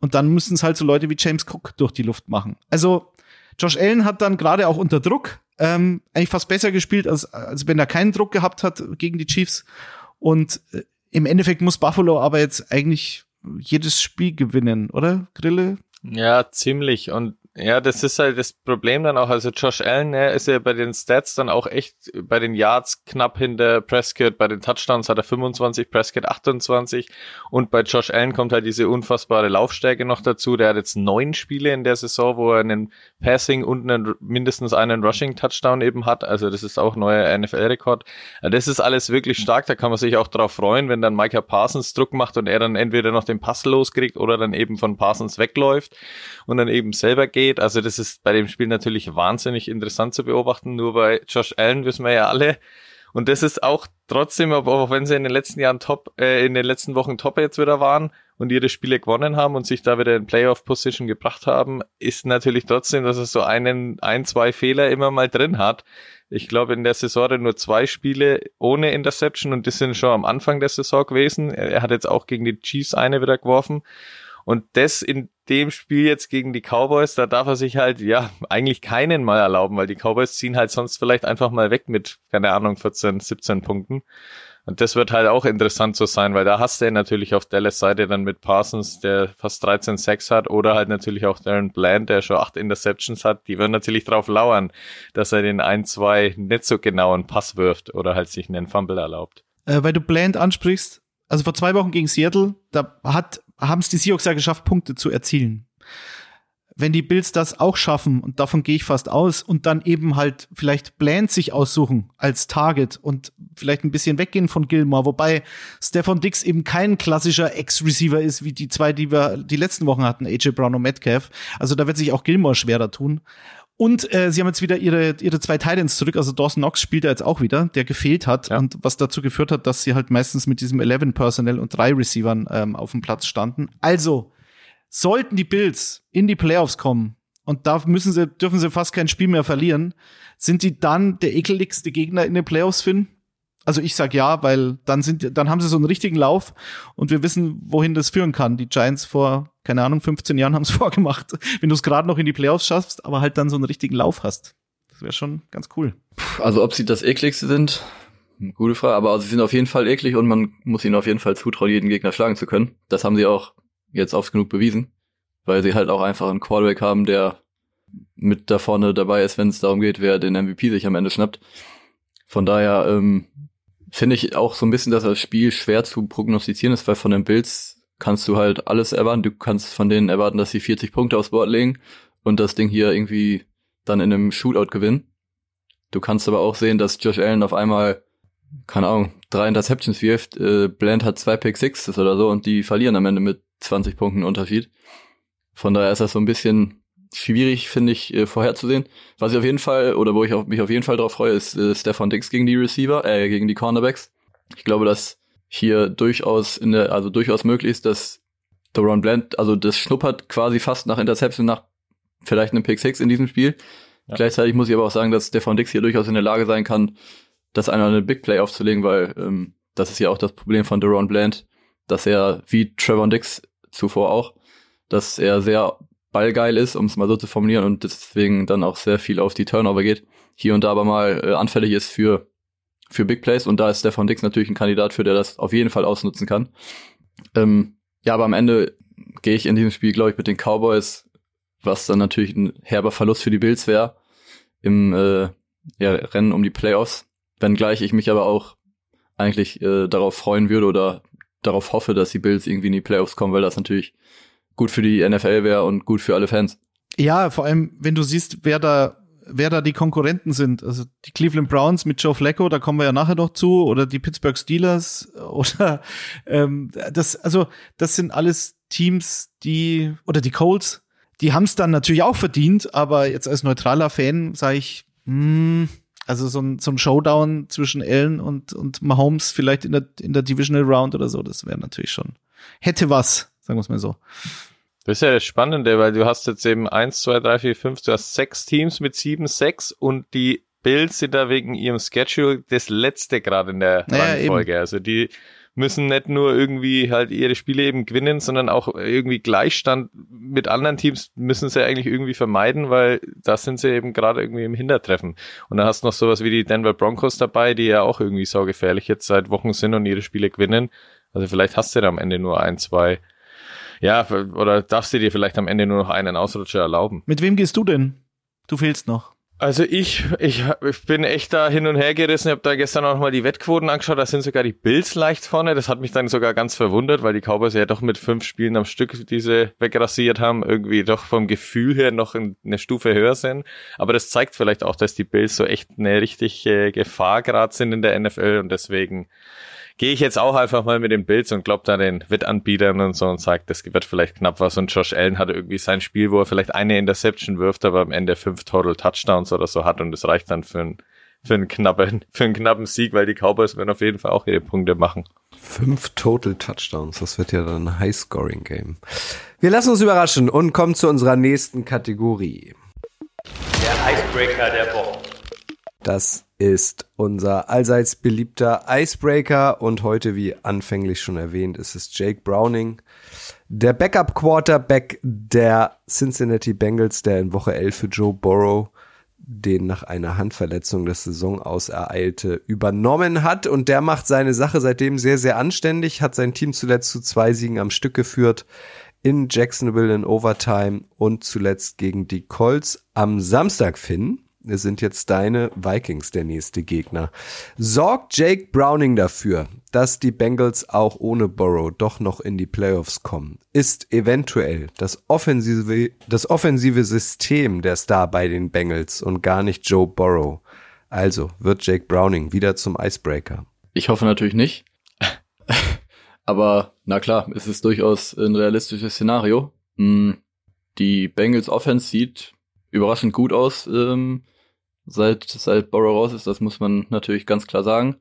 Und dann müssen es halt so Leute wie James Cook durch die Luft machen. Also Josh Allen hat dann gerade auch unter Druck ähm, eigentlich fast besser gespielt, als, als wenn er keinen Druck gehabt hat gegen die Chiefs. Und äh, im Endeffekt muss Buffalo aber jetzt eigentlich jedes Spiel gewinnen, oder? Grille? Ja, ziemlich. Und ja, das ist halt das Problem dann auch. Also Josh Allen, er ist ja bei den Stats dann auch echt bei den Yards knapp hinter Prescott. Bei den Touchdowns hat er 25, Prescott 28. Und bei Josh Allen kommt halt diese unfassbare Laufstärke noch dazu. Der hat jetzt neun Spiele in der Saison, wo er einen Passing und einen, mindestens einen Rushing-Touchdown eben hat. Also das ist auch neuer NFL-Rekord. Das ist alles wirklich stark. Da kann man sich auch drauf freuen, wenn dann Micah Parsons Druck macht und er dann entweder noch den Pass loskriegt oder dann eben von Parsons wegläuft und dann eben selber geht geht. Also das ist bei dem Spiel natürlich wahnsinnig interessant zu beobachten. Nur bei Josh Allen wissen wir ja alle. Und das ist auch trotzdem, auch wenn sie in den letzten Jahren top, äh, in den letzten Wochen top jetzt wieder waren und ihre Spiele gewonnen haben und sich da wieder in Playoff-Position gebracht haben, ist natürlich trotzdem, dass er so einen, ein, zwei Fehler immer mal drin hat. Ich glaube, in der Saison nur zwei Spiele ohne Interception und das sind schon am Anfang der Saison gewesen. Er hat jetzt auch gegen die Chiefs eine wieder geworfen. Und das in dem Spiel jetzt gegen die Cowboys, da darf er sich halt, ja, eigentlich keinen mal erlauben, weil die Cowboys ziehen halt sonst vielleicht einfach mal weg mit, keine Ahnung, 14, 17 Punkten. Und das wird halt auch interessant zu sein, weil da hast du natürlich auf Dallas Seite dann mit Parsons, der fast 13 Sacks hat, oder halt natürlich auch Darren Bland, der schon acht Interceptions hat. Die werden natürlich drauf lauern, dass er den ein, zwei nicht so genauen Pass wirft oder halt sich einen Fumble erlaubt. Äh, weil du Bland ansprichst, also vor zwei Wochen gegen Seattle, da hat haben es die Seahawks ja geschafft, Punkte zu erzielen. Wenn die Bills das auch schaffen, und davon gehe ich fast aus, und dann eben halt vielleicht Bland sich aussuchen als Target und vielleicht ein bisschen weggehen von Gilmore, wobei Stefan Dix eben kein klassischer Ex-Receiver ist, wie die zwei, die wir die letzten Wochen hatten, AJ Brown und Metcalf. Also da wird sich auch Gilmore schwerer tun. Und äh, sie haben jetzt wieder ihre, ihre zwei Titans zurück. Also Dawson Knox spielt er jetzt auch wieder, der gefehlt hat ja. und was dazu geführt hat, dass sie halt meistens mit diesem 11 Personnel und drei Receivern ähm, auf dem Platz standen. Also sollten die Bills in die Playoffs kommen und da müssen sie, dürfen sie fast kein Spiel mehr verlieren, sind die dann der ekeligste Gegner in den Playoffs, Finn? Also ich sag ja, weil dann sind, dann haben sie so einen richtigen Lauf und wir wissen, wohin das führen kann. Die Giants vor, keine Ahnung, 15 Jahren haben es [laughs] vorgemacht. Wenn du es gerade noch in die Playoffs schaffst, aber halt dann so einen richtigen Lauf hast. Das wäre schon ganz cool. Also ob sie das ekligste sind, gute Frage, aber sie sind auf jeden Fall eklig und man muss ihnen auf jeden Fall zutrauen, jeden Gegner schlagen zu können. Das haben sie auch jetzt oft genug bewiesen, weil sie halt auch einfach einen Quarterback haben, der mit da vorne dabei ist, wenn es darum geht, wer den MVP sich am Ende schnappt. Von daher ähm, finde ich auch so ein bisschen, dass das Spiel schwer zu prognostizieren ist, weil von den Bills kannst du halt alles erwarten. Du kannst von denen erwarten, dass sie 40 Punkte aufs Board legen und das Ding hier irgendwie dann in einem Shootout gewinnen. Du kannst aber auch sehen, dass Josh Allen auf einmal, keine Ahnung, drei Interceptions wirft, äh, Bland hat zwei Pick Sixes oder so und die verlieren am Ende mit 20 Punkten Unterschied. Von daher ist das so ein bisschen schwierig, finde ich, äh, vorherzusehen. Was ich auf jeden Fall, oder wo ich auf, mich auf jeden Fall drauf freue, ist äh, Stefan Dix gegen die Receiver, äh, gegen die Cornerbacks. Ich glaube, dass hier durchaus in der, also durchaus möglich ist, dass Doron Bland, also das schnuppert quasi fast nach Interception, nach vielleicht einem Pick Six in diesem Spiel. Ja. Gleichzeitig muss ich aber auch sagen, dass Stefan Dix hier durchaus in der Lage sein kann, das einer eine Big Play aufzulegen, weil ähm, das ist ja auch das Problem von Doron Bland, dass er wie Trevor Dix zuvor auch, dass er sehr ballgeil ist, um es mal so zu formulieren, und deswegen dann auch sehr viel auf die Turnover geht. Hier und da aber mal äh, anfällig ist für, für Big Plays und da ist Stefan Dix natürlich ein Kandidat für, der das auf jeden Fall ausnutzen kann. Ähm, ja, aber am Ende gehe ich in diesem Spiel, glaube ich, mit den Cowboys, was dann natürlich ein herber Verlust für die Bills wäre, im äh, ja, Rennen um die Playoffs. Wenngleich ich mich aber auch eigentlich äh, darauf freuen würde oder darauf hoffe, dass die Bills irgendwie in die Playoffs kommen, weil das natürlich gut für die NFL wäre und gut für alle Fans. Ja, vor allem, wenn du siehst, wer da wer da die Konkurrenten sind. Also die Cleveland Browns mit Joe Flacco, da kommen wir ja nachher noch zu, oder die Pittsburgh Steelers [laughs] oder ähm, das, also das sind alles Teams, die oder die Colts, die haben es dann natürlich auch verdient, aber jetzt als neutraler Fan sage ich, mh, also so ein, so ein Showdown zwischen Allen und und Mahomes vielleicht in der in der Divisional Round oder so, das wäre natürlich schon hätte was, sagen wir es mal so. Das ist ja das Spannende, weil du hast jetzt eben eins, zwei, drei, vier, fünf, du hast sechs Teams mit sieben, sechs und die Bills sind da wegen ihrem Schedule das letzte gerade in der naja, Reihenfolge. Eben. Also die müssen nicht nur irgendwie halt ihre Spiele eben gewinnen, sondern auch irgendwie Gleichstand mit anderen Teams müssen sie eigentlich irgendwie vermeiden, weil da sind sie eben gerade irgendwie im Hintertreffen. Und dann hast du noch sowas wie die Denver Broncos dabei, die ja auch irgendwie saugefährlich jetzt seit Wochen sind und ihre Spiele gewinnen. Also vielleicht hast du da am Ende nur ein, zwei. Ja, oder darfst du dir vielleicht am Ende nur noch einen Ausrutscher erlauben? Mit wem gehst du denn? Du fehlst noch. Also ich, ich, ich bin echt da hin und her gerissen. Ich habe da gestern auch noch mal die Wettquoten angeschaut. Da sind sogar die Bills leicht vorne. Das hat mich dann sogar ganz verwundert, weil die Cowboys ja doch mit fünf Spielen am Stück diese wegrasiert haben, irgendwie doch vom Gefühl her noch eine Stufe höher sind. Aber das zeigt vielleicht auch, dass die Bills so echt eine richtige Gefahr gerade sind in der NFL und deswegen gehe ich jetzt auch einfach mal mit den Bills und glaube da den Wettanbietern und so und sage, das wird vielleicht knapp was. Und Josh Allen hat irgendwie sein Spiel, wo er vielleicht eine Interception wirft, aber am Ende fünf Total Touchdowns oder so hat und das reicht dann für einen für einen knappen, [laughs] für einen knappen Sieg, weil die Cowboys werden auf jeden Fall auch ihre Punkte machen. Fünf Total Touchdowns, das wird ja dann ein High-Scoring-Game. Wir lassen uns überraschen und kommen zu unserer nächsten Kategorie. Der Icebreaker der Woche. Das ist unser allseits beliebter Icebreaker und heute, wie anfänglich schon erwähnt, ist es Jake Browning, der Backup Quarterback der Cincinnati Bengals, der in Woche 11 für Joe Burrow den nach einer Handverletzung das Saison aus ereilte, übernommen hat. Und der macht seine Sache seitdem sehr, sehr anständig, hat sein Team zuletzt zu zwei Siegen am Stück geführt in Jacksonville in Overtime und zuletzt gegen die Colts am Samstag, Finn sind jetzt deine Vikings der nächste Gegner. Sorgt Jake Browning dafür, dass die Bengals auch ohne Burrow doch noch in die Playoffs kommen? Ist eventuell das offensive, das offensive System der Star bei den Bengals und gar nicht Joe Burrow? Also wird Jake Browning wieder zum Icebreaker. Ich hoffe natürlich nicht. [laughs] Aber na klar, es ist durchaus ein realistisches Szenario. Hm, die Bengals Offense sieht überraschend gut aus. Ähm, seit, seit Borrow raus ist, das muss man natürlich ganz klar sagen.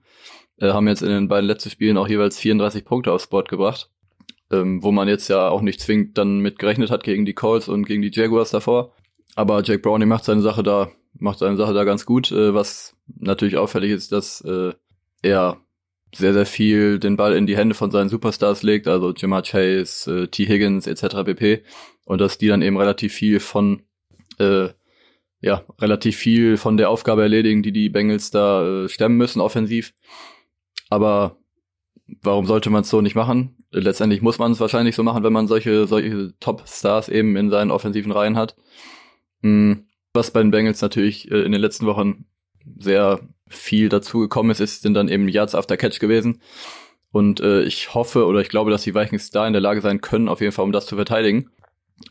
Äh, haben jetzt in den beiden letzten Spielen auch jeweils 34 Punkte aufs Board gebracht. Ähm, wo man jetzt ja auch nicht zwingend dann mit gerechnet hat gegen die Colts und gegen die Jaguars davor. Aber Jake Browning macht seine Sache da, macht seine Sache da ganz gut. Äh, was natürlich auffällig ist, dass äh, er sehr, sehr viel den Ball in die Hände von seinen Superstars legt, also Jamar Chase, äh, T. Higgins etc. pp. Und dass die dann eben relativ viel von äh, ja, relativ viel von der Aufgabe erledigen, die die Bengals da äh, stemmen müssen, offensiv. Aber warum sollte man es so nicht machen? Letztendlich muss man es wahrscheinlich so machen, wenn man solche, solche Top-Stars eben in seinen offensiven Reihen hat. Hm, was bei den Bengals natürlich äh, in den letzten Wochen sehr viel dazu gekommen ist, ist, sind dann eben Yards after Catch gewesen. Und äh, ich hoffe oder ich glaube, dass die Vikings da in der Lage sein können, auf jeden Fall, um das zu verteidigen.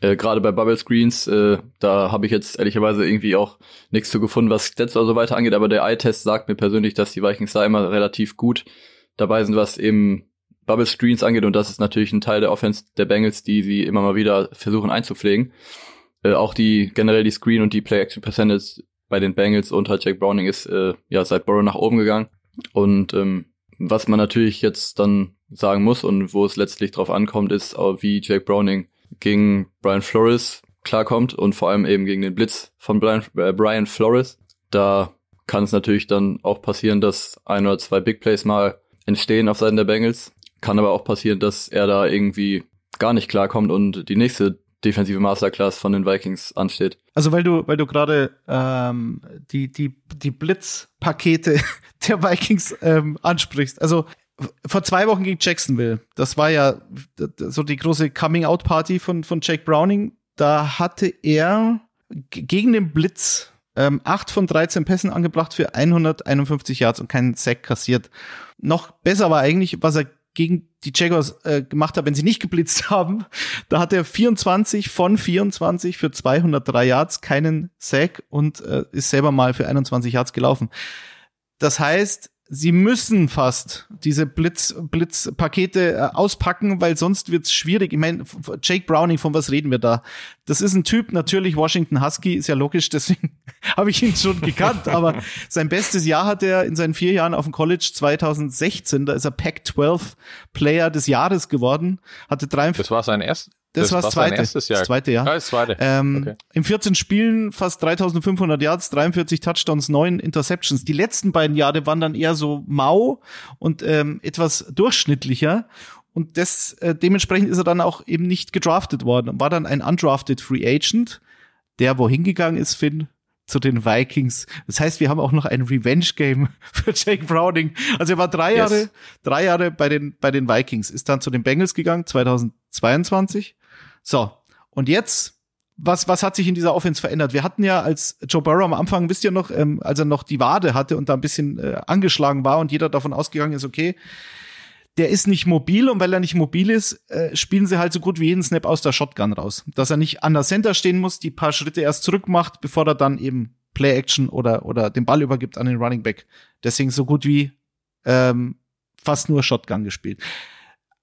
Äh, Gerade bei Bubble Screens, äh, da habe ich jetzt ehrlicherweise irgendwie auch nichts zu gefunden, was Stats oder so weiter angeht, aber der Eye-Test sagt mir persönlich, dass die Vikings da immer relativ gut dabei sind, was eben Bubble Screens angeht und das ist natürlich ein Teil der Offense der Bengals, die sie immer mal wieder versuchen einzupflegen. Äh, auch die generell die Screen und die Play Action Percentage bei den Bengals unter Jack Browning ist äh, ja seit Burrow nach oben gegangen und ähm, was man natürlich jetzt dann sagen muss und wo es letztlich drauf ankommt, ist, wie Jake Browning gegen Brian Flores klarkommt und vor allem eben gegen den Blitz von Brian, äh, Brian Flores. Da kann es natürlich dann auch passieren, dass ein oder zwei Big Plays mal entstehen auf Seiten der Bengals. Kann aber auch passieren, dass er da irgendwie gar nicht klarkommt und die nächste defensive Masterclass von den Vikings ansteht. Also weil du, weil du gerade ähm, die, die, die Blitzpakete [laughs] der Vikings ähm, ansprichst. Also vor zwei Wochen gegen Jacksonville. Das war ja so die große Coming-out-Party von, von Jake Browning. Da hatte er gegen den Blitz ähm, 8 von 13 Pässen angebracht für 151 Yards und keinen Sack kassiert. Noch besser war eigentlich, was er gegen die Jaguars äh, gemacht hat, wenn sie nicht geblitzt [laughs] haben. Da hat er 24 von 24 für 203 Yards, keinen Sack und äh, ist selber mal für 21 Yards gelaufen. Das heißt, sie müssen fast diese Blitz, Blitzpakete äh, auspacken, weil sonst wird's schwierig. Ich meine, Jake Browning, von was reden wir da? Das ist ein Typ, natürlich Washington Husky, ist ja logisch, [laughs] deswegen habe ich ihn schon gekannt, [laughs] aber sein bestes Jahr hat er in seinen vier Jahren auf dem College 2016, da ist er Pac-12 Player des Jahres geworden, hatte drei. Das war sein erst, das, das war das zweite. Erstes Jahr. Das zweite Jahr. Ah, das zweite. Ähm, okay. In 14 Spielen fast 3500 Yards, 43 Touchdowns, 9 Interceptions. Die letzten beiden Jahre waren dann eher so mau und ähm, etwas durchschnittlicher. und das, äh, dementsprechend ist er dann auch eben nicht gedraftet worden. War dann ein undrafted Free Agent, der wohin gegangen ist, Finn? Zu den Vikings. Das heißt, wir haben auch noch ein Revenge-Game [laughs] für Jake Browning. Also er war drei Yes. Jahre, drei Jahre bei den, bei den Vikings, ist dann zu den Bengals gegangen, 2022. So. Und jetzt, was, was hat sich in dieser Offense verändert? Wir hatten ja, als Joe Burrow am Anfang, wisst ihr noch, ähm, als er noch die Wade hatte und da ein bisschen äh, angeschlagen war und jeder davon ausgegangen ist, okay, der ist nicht mobil und weil er nicht mobil ist, äh, spielen sie halt so gut wie jeden Snap aus der Shotgun raus. Dass er nicht an der Center stehen muss, die paar Schritte erst zurück macht, bevor er dann eben Play-Action oder, oder den Ball übergibt an den Running Back. Deswegen so gut wie ähm, fast nur Shotgun gespielt.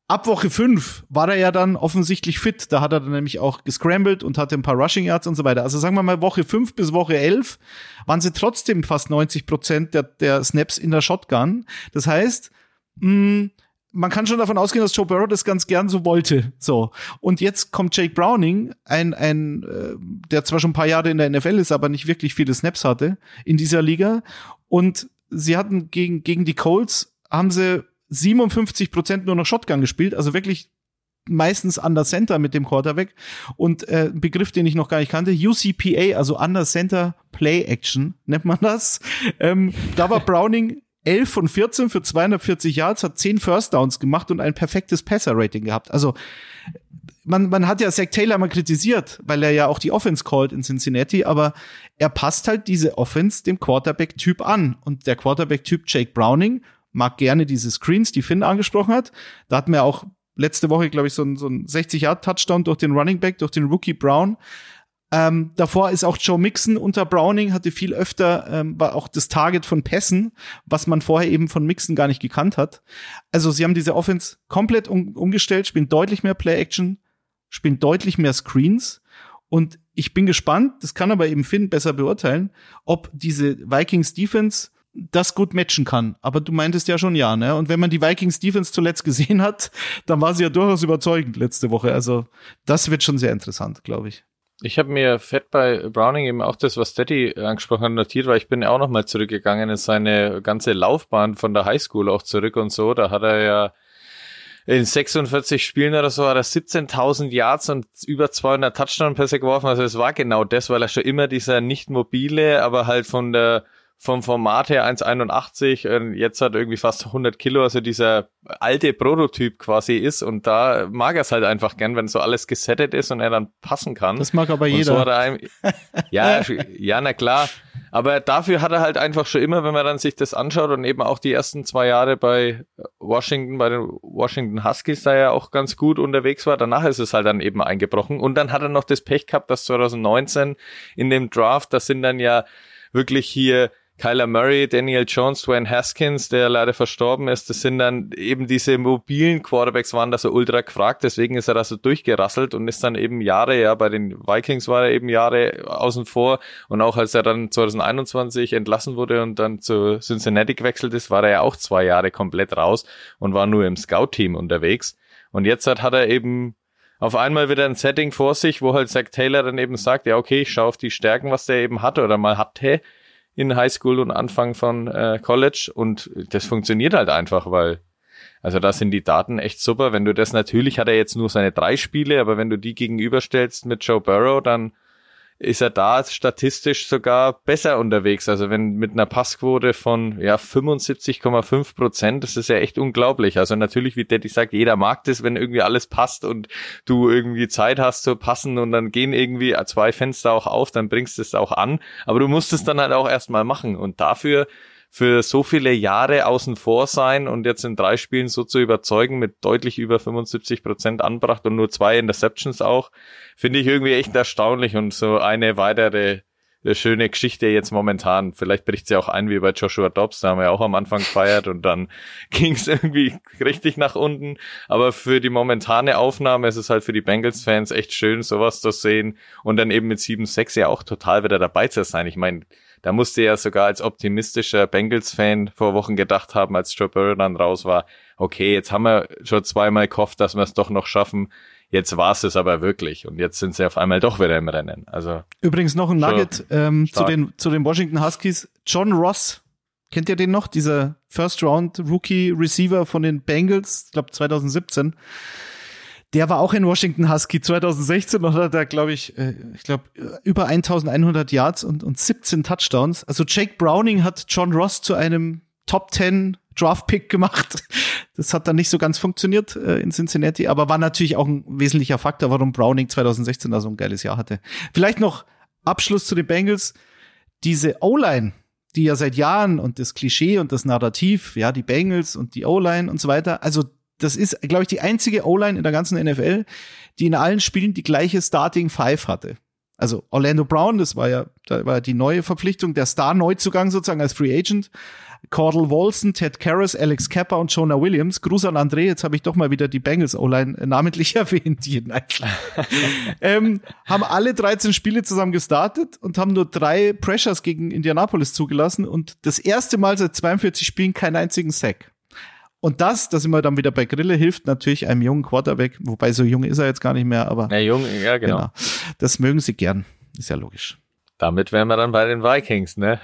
Ab Woche 5 war er ja dann offensichtlich fit. Da hat er dann nämlich auch gescrambled und hatte ein paar Rushing Yards und so weiter. Also sagen wir mal, Woche 5 bis Woche 11 waren sie trotzdem fast 90 Prozent der, der Snaps in der Shotgun. Das heißt, mh, man kann schon davon ausgehen, dass Joe Burrow das ganz gern so wollte. So. Und jetzt kommt Jake Browning, ein, ein, äh, der zwar schon ein paar Jahre in der NFL ist, aber nicht wirklich viele Snaps hatte in dieser Liga. Und sie hatten gegen, gegen die Colts haben sie 57 Prozent nur noch Shotgun gespielt, also wirklich meistens Under Center mit dem Quarterback und äh, Begriff, den ich noch gar nicht kannte, UCPA, also Under Center Play Action nennt man das. Ähm, da war Browning 11 von 14 für 240 Yards, hat 10 First Downs gemacht und ein perfektes Passer-Rating gehabt. Also man, man hat ja Zach Taylor mal kritisiert, weil er ja auch die Offense called in Cincinnati, aber er passt halt diese Offense dem Quarterback-Typ an. Und der Quarterback-Typ Jake Browning mag gerne diese Screens, die Finn angesprochen hat. Da hatten wir auch letzte Woche, glaube ich, so ein, so ein 60-Yard-Touchdown durch den Running Back, durch den Rookie Brown. Ähm, davor ist auch Joe Mixon unter Browning, hatte viel öfter, ähm, war auch das Target von Pässen, was man vorher eben von Mixon gar nicht gekannt hat. Also sie haben diese Offense komplett um, umgestellt, spielen deutlich mehr Play-Action, spielen deutlich mehr Screens. Und ich bin gespannt, das kann aber eben Finn besser beurteilen, ob diese Vikings Defense das gut matchen kann. Aber du meintest ja schon ja, ne? Und wenn man die Vikings Defense zuletzt gesehen hat, [laughs] dann war sie ja durchaus überzeugend letzte Woche. Also das wird schon sehr interessant, glaube ich. Ich habe mir fett bei Browning eben auch das, was Steady angesprochen hat, notiert, weil ich bin ja auch nochmal zurückgegangen in seine ganze Laufbahn von der Highschool auch zurück und so. Da hat er ja in 46 Spielen oder so hat er 17.000 Yards und über 200 Touchdown-Pässe geworfen. Also es war genau das, weil er schon immer dieser nicht mobile, aber halt von der vom Format her 1,81 und jetzt hat irgendwie fast 100 Kilo, also dieser alte Prototyp quasi ist und da mag er es halt einfach gern, wenn so alles gesettet ist und er dann passen kann. Das mag aber Und jeder. So hat er einem, [laughs] ja, ja, na klar. Aber dafür hat er halt einfach schon immer, wenn man dann sich das anschaut und eben auch die ersten zwei Jahre bei Washington, bei den Washington Huskies da ja auch ganz gut unterwegs war. Danach ist es halt dann eben eingebrochen. Und dann hat er noch das Pech gehabt, dass 2019 in dem Draft, das sind dann ja wirklich hier Kyler Murray, Daniel Jones, Dwayne Haskins, der leider verstorben ist, das sind dann eben diese mobilen Quarterbacks waren da so ultra gefragt, deswegen ist er da so durchgerasselt und ist dann eben Jahre, ja, bei den Vikings war er eben Jahre außen vor. Und auch als er dann 2021 entlassen wurde und dann zu Cincinnati gewechselt ist, war er ja auch zwei Jahre komplett raus und war nur im Scout-Team unterwegs. Und jetzt hat, hat er eben auf einmal wieder ein Setting vor sich, wo halt Zach Taylor dann eben sagt, ja okay, ich schaue auf die Stärken, was der eben hatte oder mal hatte in Highschool und Anfang von äh, College und das funktioniert halt einfach, weil also da sind die Daten echt super. Wenn du das natürlich hat er jetzt nur seine drei Spiele, aber wenn du die gegenüberstellst mit Joe Burrow, dann ist er da statistisch sogar besser unterwegs. Also wenn mit einer Passquote von ja 75,5 Prozent, das ist ja echt unglaublich. Also natürlich, wie Daddy sagt, jeder mag das, wenn irgendwie alles passt und du irgendwie Zeit hast zu passen und dann gehen irgendwie zwei Fenster auch auf, dann bringst du es auch an. Aber du musst es dann halt auch erstmal machen und dafür für so viele Jahre außen vor sein und jetzt in drei Spielen so zu überzeugen mit deutlich über 75 Prozent anbracht und nur zwei Interceptions auch, finde ich irgendwie echt erstaunlich und so eine weitere äh, schöne Geschichte jetzt momentan. Vielleicht bricht sie auch ein wie bei Joshua Dobbs, da haben wir auch am Anfang gefeiert und dann [laughs] ging es irgendwie richtig nach unten. Aber für die momentane Aufnahme ist es halt für die Bengals-Fans echt schön, sowas zu sehen und dann eben mit 7-6 ja auch total wieder dabei zu sein. Ich meine, da musste ja sogar als optimistischer Bengals-Fan vor Wochen gedacht haben, als Joe Burrow dann raus war, okay, jetzt haben wir schon zweimal gehofft, dass wir es doch noch schaffen. Jetzt war es es aber wirklich und jetzt sind sie auf einmal doch wieder im Rennen. Also Übrigens noch ein Nugget ähm, zu, den, zu den Washington Huskies. John Ross Kennt ihr den noch? Dieser First Round Rookie Receiver von den Bengals, ich glaube 2017. Der war auch in Washington Husky 2016 und hat da, glaube ich, äh, ich glaube, über 1100 Yards und, und 17 Touchdowns. Also Jake Browning hat John Ross zu einem Top 10 Draft Pick gemacht. [laughs] Das hat dann nicht so ganz funktioniert äh, in Cincinnati, aber war natürlich auch ein wesentlicher Faktor, warum Browning 2016 da so ein geiles Jahr hatte. Vielleicht noch Abschluss zu den Bengals. Diese O-Line, die ja seit Jahren und das Klischee und das Narrativ, ja, die Bengals und die O-Line und so weiter. Also das ist, glaube ich, die einzige O-Line in der ganzen NFL, die in allen Spielen die gleiche Starting Five hatte. Also Orlando Brown, das war ja, da war die neue Verpflichtung, der Star-Neuzugang sozusagen als Free Agent. Cordell Wolson, Ted Karras, Alex Kappa und Jonah Williams. Gruß an André, jetzt habe ich doch mal wieder die Bengals O-Line namentlich [laughs] erwähnt, jeden einzelnen. [laughs] ähm, haben alle 13 Spiele zusammen gestartet und haben nur drei Pressures gegen Indianapolis zugelassen und das erste Mal seit 42 Spielen keinen einzigen Sack. Und das, da sind wir dann wieder bei Grille, hilft natürlich einem jungen Quarterback, wobei so jung ist er jetzt gar nicht mehr, aber. Na, jung, ja, genau. genau. Das mögen sie gern. Ist ja logisch. Damit wären wir dann bei den Vikings, ne?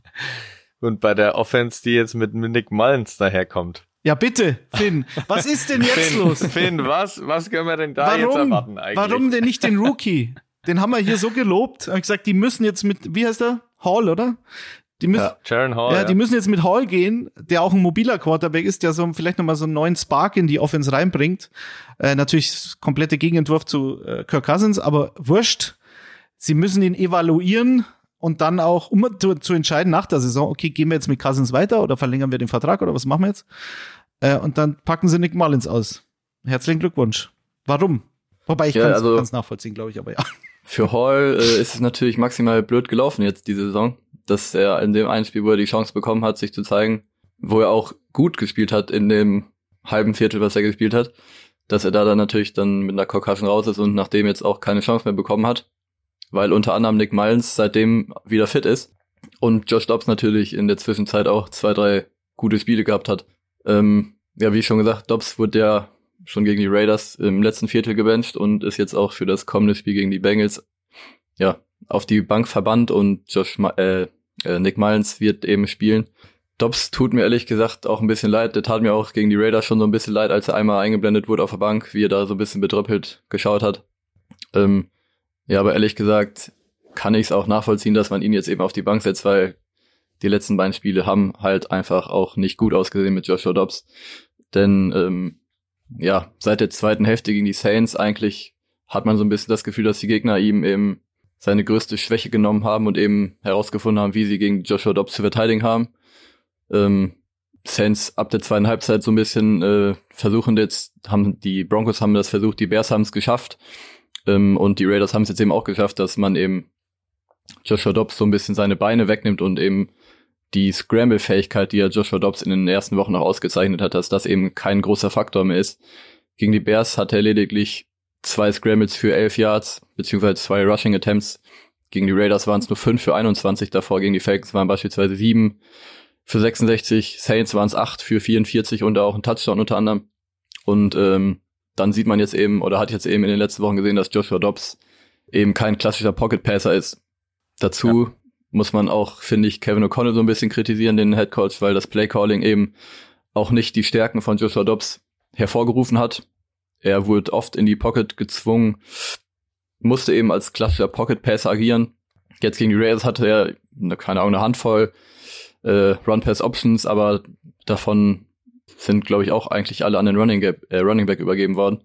[laughs] Und bei der Offense, die jetzt mit Nick Mullins daherkommt. Ja, bitte, Finn. Was ist denn jetzt Finn, los? Finn, was, was können wir denn da warum, jetzt erwarten eigentlich? Warum denn nicht den Rookie? Den haben wir hier so gelobt. Hab gesagt, die müssen jetzt mit, wie heißt der? Hall, oder? Die müssen, ja, Jaron Hall. Ja, die müssen jetzt mit Hall gehen, der auch ein mobiler Quarterback ist, der so vielleicht nochmal so einen neuen Spark in die Offense reinbringt. Äh, natürlich komplette Gegenentwurf zu äh, Kirk Cousins, aber wurscht. Sie müssen ihn evaluieren und dann auch, um zu, zu, entscheiden nach der Saison, okay, gehen wir jetzt mit Cousins weiter oder verlängern wir den Vertrag oder was machen wir jetzt? Äh, und dann packen sie Nick Mullins aus. Herzlichen Glückwunsch. Warum? Wobei ich ja, kann es also, nachvollziehen, glaube ich, aber ja. Für Hall äh, ist es natürlich maximal blöd gelaufen jetzt diese Saison dass er in dem einen Spiel, wo er die Chance bekommen hat, sich zu zeigen, wo er auch gut gespielt hat in dem halben Viertel, was er gespielt hat, dass er da dann natürlich dann mit einer Concussion raus ist und nachdem jetzt auch keine Chance mehr bekommen hat, weil unter anderem Nick Mullins seitdem wieder fit ist und Josh Dobbs natürlich in der Zwischenzeit auch zwei, drei gute Spiele gehabt hat. Ähm, ja, wie schon gesagt, Dobbs wurde ja schon gegen die Raiders im letzten Viertel gebencht und ist jetzt auch für das kommende Spiel gegen die Bengals ja auf die Bank verbannt und Josh äh, äh, Nick Mullins wird eben spielen. Dobbs tut mir ehrlich gesagt auch ein bisschen leid. Der tat mir auch gegen die Raiders schon so ein bisschen leid, als er einmal eingeblendet wurde auf der Bank, wie er da so ein bisschen bedröppelt geschaut hat. Ähm, ja, aber ehrlich gesagt kann ich es auch nachvollziehen, dass man ihn jetzt eben auf die Bank setzt, weil die letzten beiden Spiele haben halt einfach auch nicht gut ausgesehen mit Joshua Dobbs. Denn ähm, ja, seit der zweiten Hälfte gegen die Saints eigentlich hat man so ein bisschen das Gefühl, dass die Gegner ihm eben seine größte Schwäche genommen haben und eben herausgefunden haben, wie sie gegen Joshua Dobbs zu verteidigen haben. Ähm, Saints ab der zweiten Halbzeit so ein bisschen äh, versuchen jetzt, haben die Broncos haben das versucht, die Bears haben es geschafft ähm, und die Raiders haben es jetzt eben auch geschafft, dass man eben Joshua Dobbs so ein bisschen seine Beine wegnimmt und eben die Scramble-Fähigkeit, die ja Joshua Dobbs in den ersten Wochen noch ausgezeichnet hat, dass das eben kein großer Faktor mehr ist. Gegen die Bears hat er lediglich zwei Scrambles für elf Yards, beziehungsweise zwei Rushing Attempts. Gegen die Raiders waren es nur fünf für 21, davor gegen die Falcons waren beispielsweise sieben für 66, Saints waren es acht für 44 und auch ein Touchdown unter anderem. Und ähm, dann sieht man jetzt eben, oder hat jetzt eben in den letzten Wochen gesehen, dass Joshua Dobbs eben kein klassischer Pocket Passer ist. Dazu ja. muss man auch, finde ich, Kevin O'Connell so ein bisschen kritisieren, den Head Coach, weil das Play Calling eben auch nicht die Stärken von Joshua Dobbs hervorgerufen hat. Er wurde oft in die Pocket gezwungen, musste eben als klassischer Pocket Passer agieren. Jetzt gegen die Raiders hatte er, eine, keine Ahnung, eine Handvoll äh, Run Pass Options, aber davon sind, glaube ich, auch eigentlich alle an den Running, Gap, äh, Running Back übergeben worden.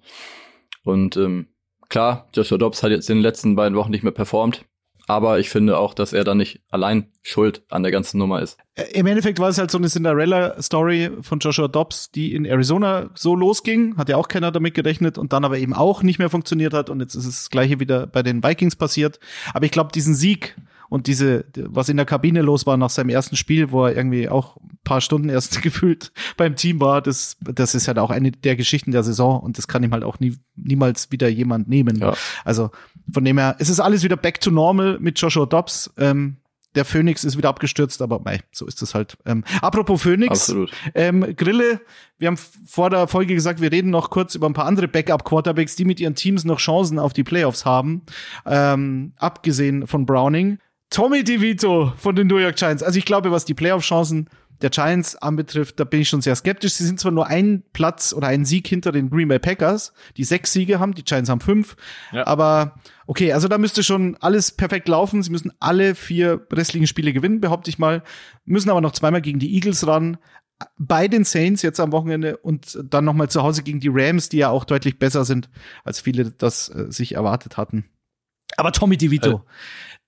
Und ähm, klar, Joshua Dobbs hat jetzt in den letzten beiden Wochen nicht mehr performt. Aber ich finde auch, dass er da nicht allein schuld an der ganzen Nummer ist. Äh, Im Endeffekt war es halt so eine Cinderella-Story von Joshua Dobbs, die in Arizona so losging. Hat ja auch keiner damit gerechnet und dann aber eben auch nicht mehr funktioniert hat. Und jetzt ist es das Gleiche wieder bei den Vikings passiert. Aber ich glaube, diesen Sieg und diese, was in der Kabine los war nach seinem ersten Spiel, wo er irgendwie auch ein paar Stunden erst [laughs] gefühlt beim Team war, das, das ist halt auch eine der Geschichten der Saison und das kann ihm halt auch nie, niemals wieder jemand nehmen. Ja. Also von dem her, es ist alles wieder back to normal mit Joshua Dobbs. Ähm, der Phoenix ist wieder abgestürzt, aber mei, so ist es halt. Ähm, apropos Phoenix, ähm, Grille, wir haben vor der Folge gesagt, wir reden noch kurz über ein paar andere Backup-Quarterbacks, die mit ihren Teams noch Chancen auf die Playoffs haben, ähm, abgesehen von Browning. Tommy DeVito von den New York Giants. Also ich glaube, was die Playoff-Chancen der Giants anbetrifft, da bin ich schon sehr skeptisch. Sie sind zwar nur einen Platz oder einen Sieg hinter den Green Bay Packers, die sechs Siege haben, die Giants haben fünf. Ja. Aber okay, also da müsste schon alles perfekt laufen. Sie müssen alle vier restlichen Spiele gewinnen, behaupte ich mal. Müssen aber noch zweimal gegen die Eagles ran. Bei den Saints jetzt am Wochenende und dann nochmal zu Hause gegen die Rams, die ja auch deutlich besser sind, als viele das äh, sich erwartet hatten. Aber Tommy DeVito.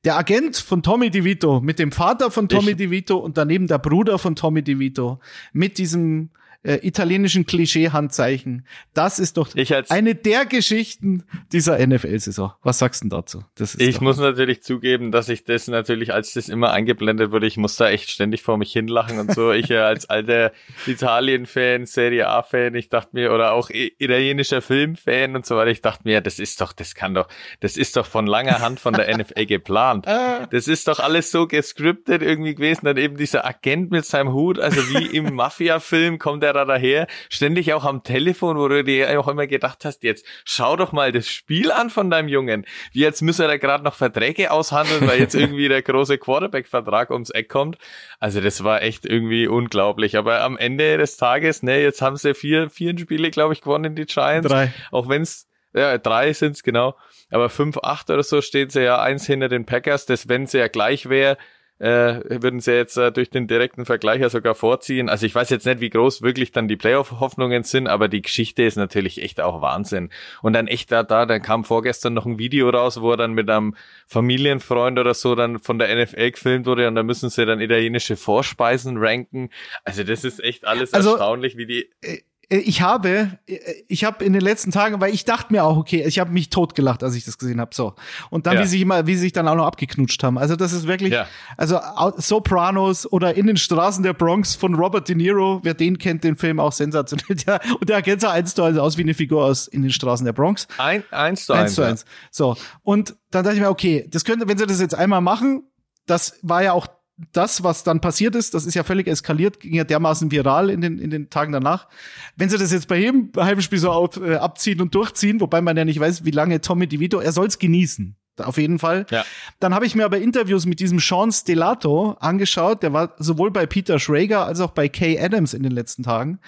Der Agent von Tommy DeVito, mit dem Vater von Tommy Ich- DeVito und daneben der Bruder von Tommy DeVito, mit diesem äh, italienischen Klischee-Handzeichen. Das ist doch eine der Geschichten dieser NFL-Saison. Was sagst du dazu? Das ist Ich muss natürlich zugeben, dass ich das natürlich, als das immer eingeblendet wurde, ich muss da echt ständig vor mich hinlachen und so. Ich ja als alter Italien-Fan, Serie A-Fan, ich dachte mir, oder auch italienischer Film-Fan und so weiter, ich dachte mir, das ist doch, das kann doch, das ist doch von langer Hand von der NFL [laughs] geplant. Das ist doch alles so gescriptet irgendwie gewesen. Dann eben dieser Agent mit seinem Hut, also wie im [laughs] Mafia-Film kommt er da daher, ständig auch am Telefon, wo du dir auch immer gedacht hast, jetzt schau doch mal das Spiel an von deinem Jungen. Wie jetzt müsste er gerade noch Verträge aushandeln, weil jetzt [laughs] irgendwie der große Quarterback-Vertrag ums Eck kommt. Also das war echt irgendwie unglaublich. Aber am Ende des Tages, ne, jetzt haben sie vier, vier Spiele, glaube ich, gewonnen, die Giants. Drei. Auch wenn's ja, drei sind's genau. Aber 5-8 oder so stehen sie ja eins hinter den Packers. Das, wenn sie ja gleich wäre, äh, würden sie jetzt äh, durch den direkten Vergleich ja sogar vorziehen. Also ich weiß jetzt nicht, wie groß wirklich dann die Playoff-Hoffnungen sind, aber die Geschichte ist natürlich echt auch Wahnsinn. Und dann echt da, da, dann kam vorgestern noch ein Video raus, wo er dann mit einem Familienfreund oder so dann von der NFL gefilmt wurde und da müssen sie dann italienische Vorspeisen ranken. Also das ist echt alles Also- erstaunlich, wie die Äh, ich habe, äh, ich habe in den letzten Tagen, weil ich dachte mir auch, okay, ich habe mich totgelacht, als ich das gesehen habe. So und dann Ja. wie sich immer, wie sie sich dann auch noch abgeknutscht haben. Also das ist wirklich, Ja. also Sopranos oder in den Straßen der Bronx von Robert De Niro. Wer den kennt, den Film auch sensationell. [laughs] Der, und der erkennt so eins zu eins aus wie eine Figur aus in den Straßen der Bronx. ein, eins zu Eins eins. zu ja. eins. So. Und dann dachte ich mir, okay, das könnte, wenn sie das jetzt einmal machen, das war ja auch das, was dann passiert ist, das ist ja völlig eskaliert, ging ja dermaßen viral in den, in den Tagen danach. Wenn sie das jetzt bei jedem halben Spiel so auf, äh, abziehen und durchziehen, wobei man ja nicht weiß, wie lange Tommy DeVito, er soll's genießen. Auf jeden Fall. Ja. Dann habe ich mir aber Interviews mit diesem Sean Stellato angeschaut. Der war sowohl bei Peter Schrager als auch bei Kay Adams in den letzten Tagen.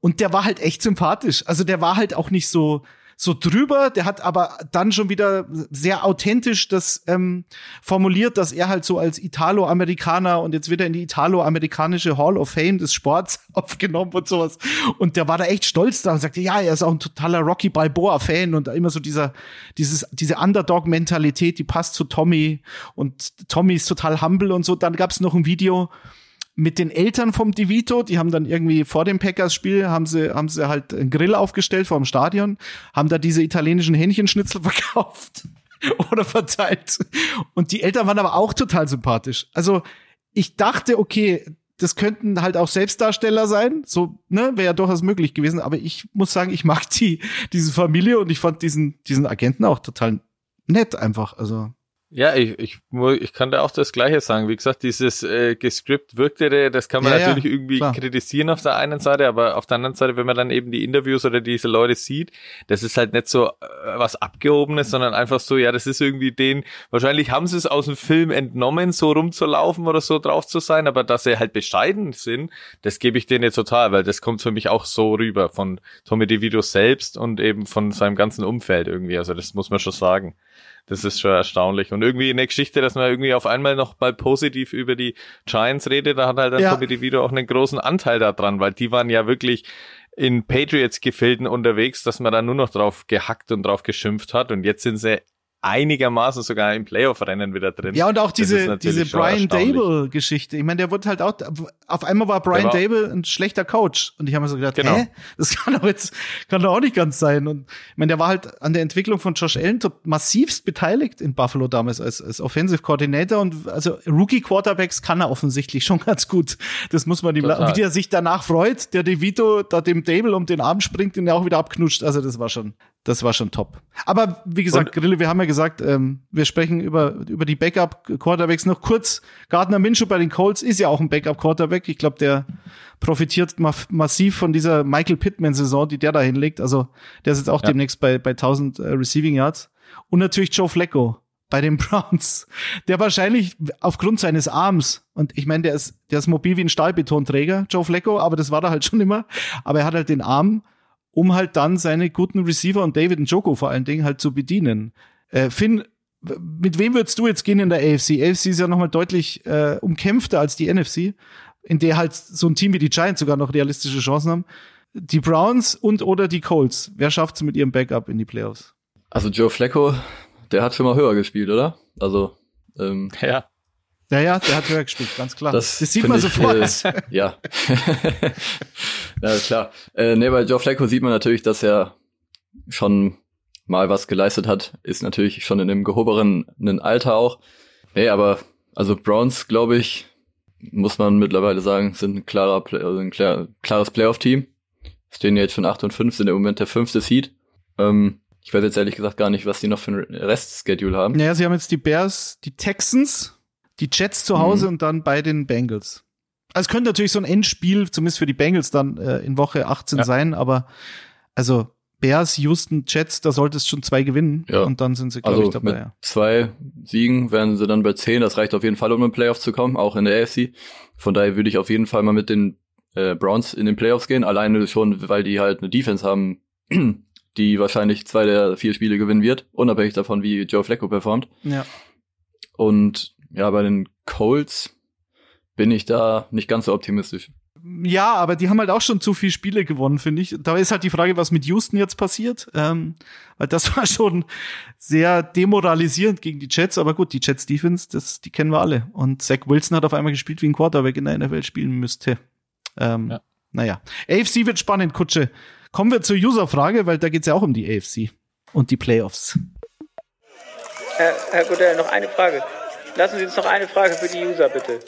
Und der war halt echt sympathisch. Also der war halt auch nicht so so drüber. Der hat aber dann schon wieder sehr authentisch das ähm, formuliert, dass er halt so als Italo-Amerikaner und jetzt wird er in die Italo-amerikanische Hall of Fame des Sports [laughs] aufgenommen und sowas. Und der war da echt stolz da und sagte, ja, er ist auch ein totaler Rocky Balboa-Fan und immer so dieser, dieses, diese Underdog-Mentalität, die passt zu Tommy und Tommy ist total humble und so. Dann gab es noch ein Video, mit den Eltern vom DeVito, die haben dann irgendwie vor dem Packers-Spiel, haben sie, haben sie halt einen Grill aufgestellt vor dem Stadion, haben da diese italienischen Hähnchenschnitzel [laughs] verkauft oder verteilt. Und die Eltern waren aber auch total sympathisch. Also ich dachte, okay, das könnten halt auch Selbstdarsteller sein, so, ne, wäre ja durchaus möglich gewesen, aber ich muss sagen, ich mag die, diese Familie und ich fand diesen, diesen Agenten auch total nett einfach, also. Ja, ich, ich, ich kann da auch das Gleiche sagen. Wie gesagt, dieses äh, gescript wirkte, das kann man Ja, ja, natürlich irgendwie klar. kritisieren auf der einen Seite, aber auf der anderen Seite, wenn man dann eben die Interviews oder diese Leute sieht, das ist halt nicht so äh, was Abgehobenes, sondern einfach so, ja, das ist irgendwie den, wahrscheinlich haben sie es aus dem Film entnommen, so rumzulaufen oder so drauf zu sein, aber dass sie halt bescheiden sind, das gebe ich denen total, weil das kommt für mich auch so rüber von Tommy DeVito selbst und eben von seinem ganzen Umfeld irgendwie. Also das muss man schon sagen. Das ist schon erstaunlich. Und irgendwie in der Geschichte, dass man irgendwie auf einmal noch mal positiv über die Giants redet, da hat halt dann Ja. Tommy DeVito auch einen großen Anteil daran, weil die waren ja wirklich in Patriots-Gefilden unterwegs, dass man da nur noch drauf gehackt und drauf geschimpft hat. Und jetzt sind sie einigermaßen sogar im Playoff-Rennen wieder drin. Ja, und auch diese, diese Brian. Dable-Geschichte. Ich meine, der wurde halt auch, auf einmal war Brian war- Dable ein schlechter Coach. Und ich habe mir so gedacht, Genau. hä? Das kann doch jetzt, kann doch auch nicht ganz sein. Und ich meine, der war halt an der Entwicklung von Josh Allen massivst beteiligt in Buffalo damals als, als Offensive Coordinator. Und also Rookie Quarterbacks kann er offensichtlich schon ganz gut. Das muss man ihm, wie der sich danach freut, der DeVito da dem Dable um den Arm springt und er auch wieder abknutscht. Also das war schon, das war schon top. Aber wie gesagt, Grille, wir haben ja gesagt, ähm, wir sprechen über, über die Backup-Quarterbacks noch kurz. Gardner Minshew bei den Colts ist ja auch ein Backup-Quarterback. Ich glaube, der profitiert ma massiv von dieser Michael Pittman-Saison, die der da hinlegt. Also der ist jetzt auch Ja. demnächst bei, bei 1000 äh, Receiving Yards. Und natürlich Joe Flacco bei den [laughs] Browns, der wahrscheinlich aufgrund seines Arms, und ich meine, der ist, der ist mobil wie ein Stahlbetonträger, Joe Flacco, aber das war er halt schon immer, aber er hat halt den Arm, um halt dann seine guten Receiver und David und Joko vor allen Dingen halt zu bedienen. Äh, Finn, mit wem würdest du jetzt gehen in der AFC? AFC ist ja nochmal deutlich äh, umkämpfter als die NFC, in der halt so ein Team wie die Giants sogar noch realistische Chancen haben. Die Browns und oder die Colts. Wer schafft es mit ihrem Backup in die Playoffs? Also Joe Flacco, der hat schon mal höher gespielt, oder? Also, ähm, Ja. Ja, ja, der hat höher gespielt, ganz klar. Das, das sieht man ich, sofort. Äh, ja. [laughs] ja, klar. Äh, nee, bei Joe Flacco sieht man natürlich, dass er schon mal was geleistet hat. Ist natürlich schon in einem gehobenen Alter auch. Nee, aber also Browns, glaube ich, muss man mittlerweile sagen, sind ein, klarer, also ein klar, klares Playoff-Team. Stehen jetzt schon 8 und 5, sind im Moment der fünfte Seed. Ähm, ich weiß jetzt ehrlich gesagt gar nicht, was die noch für ein Restschedule haben. Naja, sie haben jetzt die Bears, die Texans, die Jets zu Hause Mhm. und dann bei den Bengals. Also es könnte natürlich so ein Endspiel, zumindest für die Bengals, dann äh, in Woche 18 Ja. sein, aber also Bears, Houston, Jets, da sollte es schon zwei gewinnen Ja. und dann sind sie, glaube Also ich, dabei. mit Ja. zwei Siegen wären sie dann bei 10. Das reicht auf jeden Fall, um in den Playoffs zu kommen, auch in der AFC. Von daher würde ich auf jeden Fall mal mit den äh, Browns in den Playoffs gehen. Alleine schon, weil die halt eine Defense haben, [clears throat] die wahrscheinlich zwei der vier Spiele gewinnen wird, unabhängig davon, wie Joe Flacco performt. ja. Und ja, bei den Colts bin ich da nicht ganz so optimistisch. Ja, aber die haben halt auch schon zu viele Spiele gewonnen, finde ich. Da ist halt die Frage, was mit Houston jetzt passiert. Ähm, weil das [laughs] war schon sehr demoralisierend gegen die Jets. Aber gut, die Jets Defense, das, die kennen wir alle. Und Zach Wilson hat auf einmal gespielt, wie ein Quarterback in der NFL spielen müsste. Ähm, Ja. Naja. AFC wird spannend, Kutsche. Kommen wir zur User-Frage, weil da geht's ja auch um die AFC und die Playoffs. Herr, Herr Godell, noch eine Frage. Lassen Sie uns noch eine Frage für die User, bitte.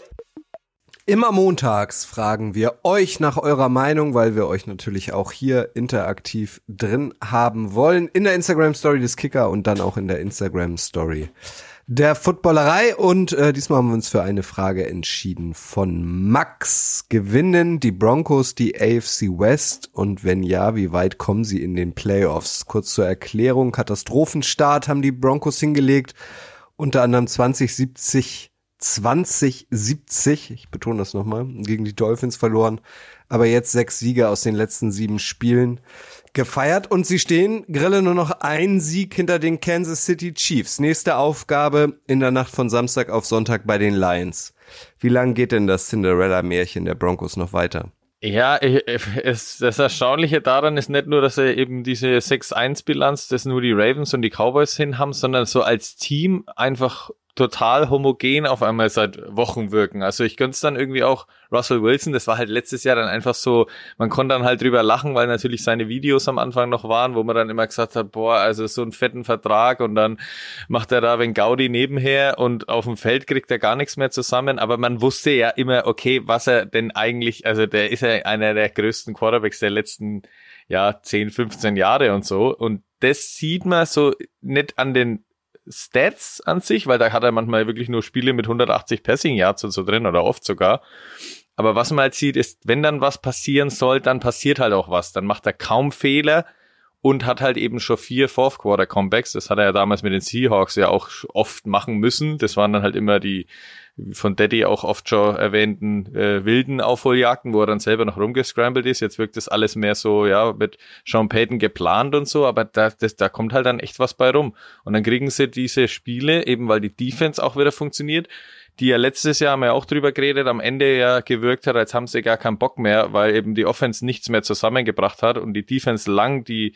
Immer montags fragen wir euch nach eurer Meinung, weil wir euch natürlich auch hier interaktiv drin haben wollen. In der Instagram Story des Kicker und dann auch in der Instagram Story der Footballerei. Und äh, diesmal haben wir uns für eine Frage entschieden von Max. Gewinnen die Broncos die AFC West? Und wenn ja, wie weit kommen sie in den Playoffs? Kurz zur Erklärung. Katastrophenstart haben die Broncos hingelegt. Unter anderem 2070 2070, ich betone das nochmal, gegen die Dolphins verloren, aber jetzt sechs Siege aus den letzten sieben Spielen gefeiert und sie stehen, Grille, nur noch ein Sieg hinter den Kansas City Chiefs. Nächste Aufgabe in der Nacht von Samstag auf Sonntag bei den Lions. Wie lang geht denn das Cinderella-Märchen der Broncos noch weiter? Ja, es, das Erstaunliche daran ist nicht nur, dass sie eben diese 6-1-Bilanz, das nur die Ravens und die Cowboys hin haben, sondern so als Team einfach total homogen auf einmal seit Wochen wirken. Also ich gönn's dann irgendwie auch Russell Wilson, das war halt letztes Jahr dann einfach so, man konnte dann halt drüber lachen, weil natürlich seine Videos am Anfang noch waren, wo man dann immer gesagt hat, boah, also so einen fetten Vertrag und dann macht er da wenn Gaudi nebenher und auf dem Feld kriegt er gar nichts mehr zusammen, aber man wusste ja immer, okay, was er denn eigentlich, also der ist ja einer der größten Quarterbacks der letzten ja, 10, 15 Jahre und so. Und das sieht man so nicht an den Stats an sich, weil da hat er manchmal wirklich nur Spiele mit 180 Passing Yards und so drin oder oft sogar. Aber was man halt sieht, ist, wenn dann was passieren soll, dann passiert halt auch was. Dann macht er kaum Fehler und hat halt eben schon vier Fourth Quarter Comebacks. Das hat er ja damals mit den Seahawks ja auch oft machen müssen. Das waren dann halt immer die von Daddy auch oft schon erwähnten äh, wilden Aufholjagden, wo er dann selber noch rumgescrambled ist. Jetzt wirkt das alles mehr so, ja, mit Sean Payton geplant und so, aber da, das, da kommt halt dann echt was bei rum. Und dann kriegen sie diese Spiele, eben weil die Defense auch wieder funktioniert, die ja letztes Jahr haben wir auch drüber geredet, am Ende ja gewirkt hat, als haben sie gar keinen Bock mehr, weil eben die Offense nichts mehr zusammengebracht hat und die Defense lang die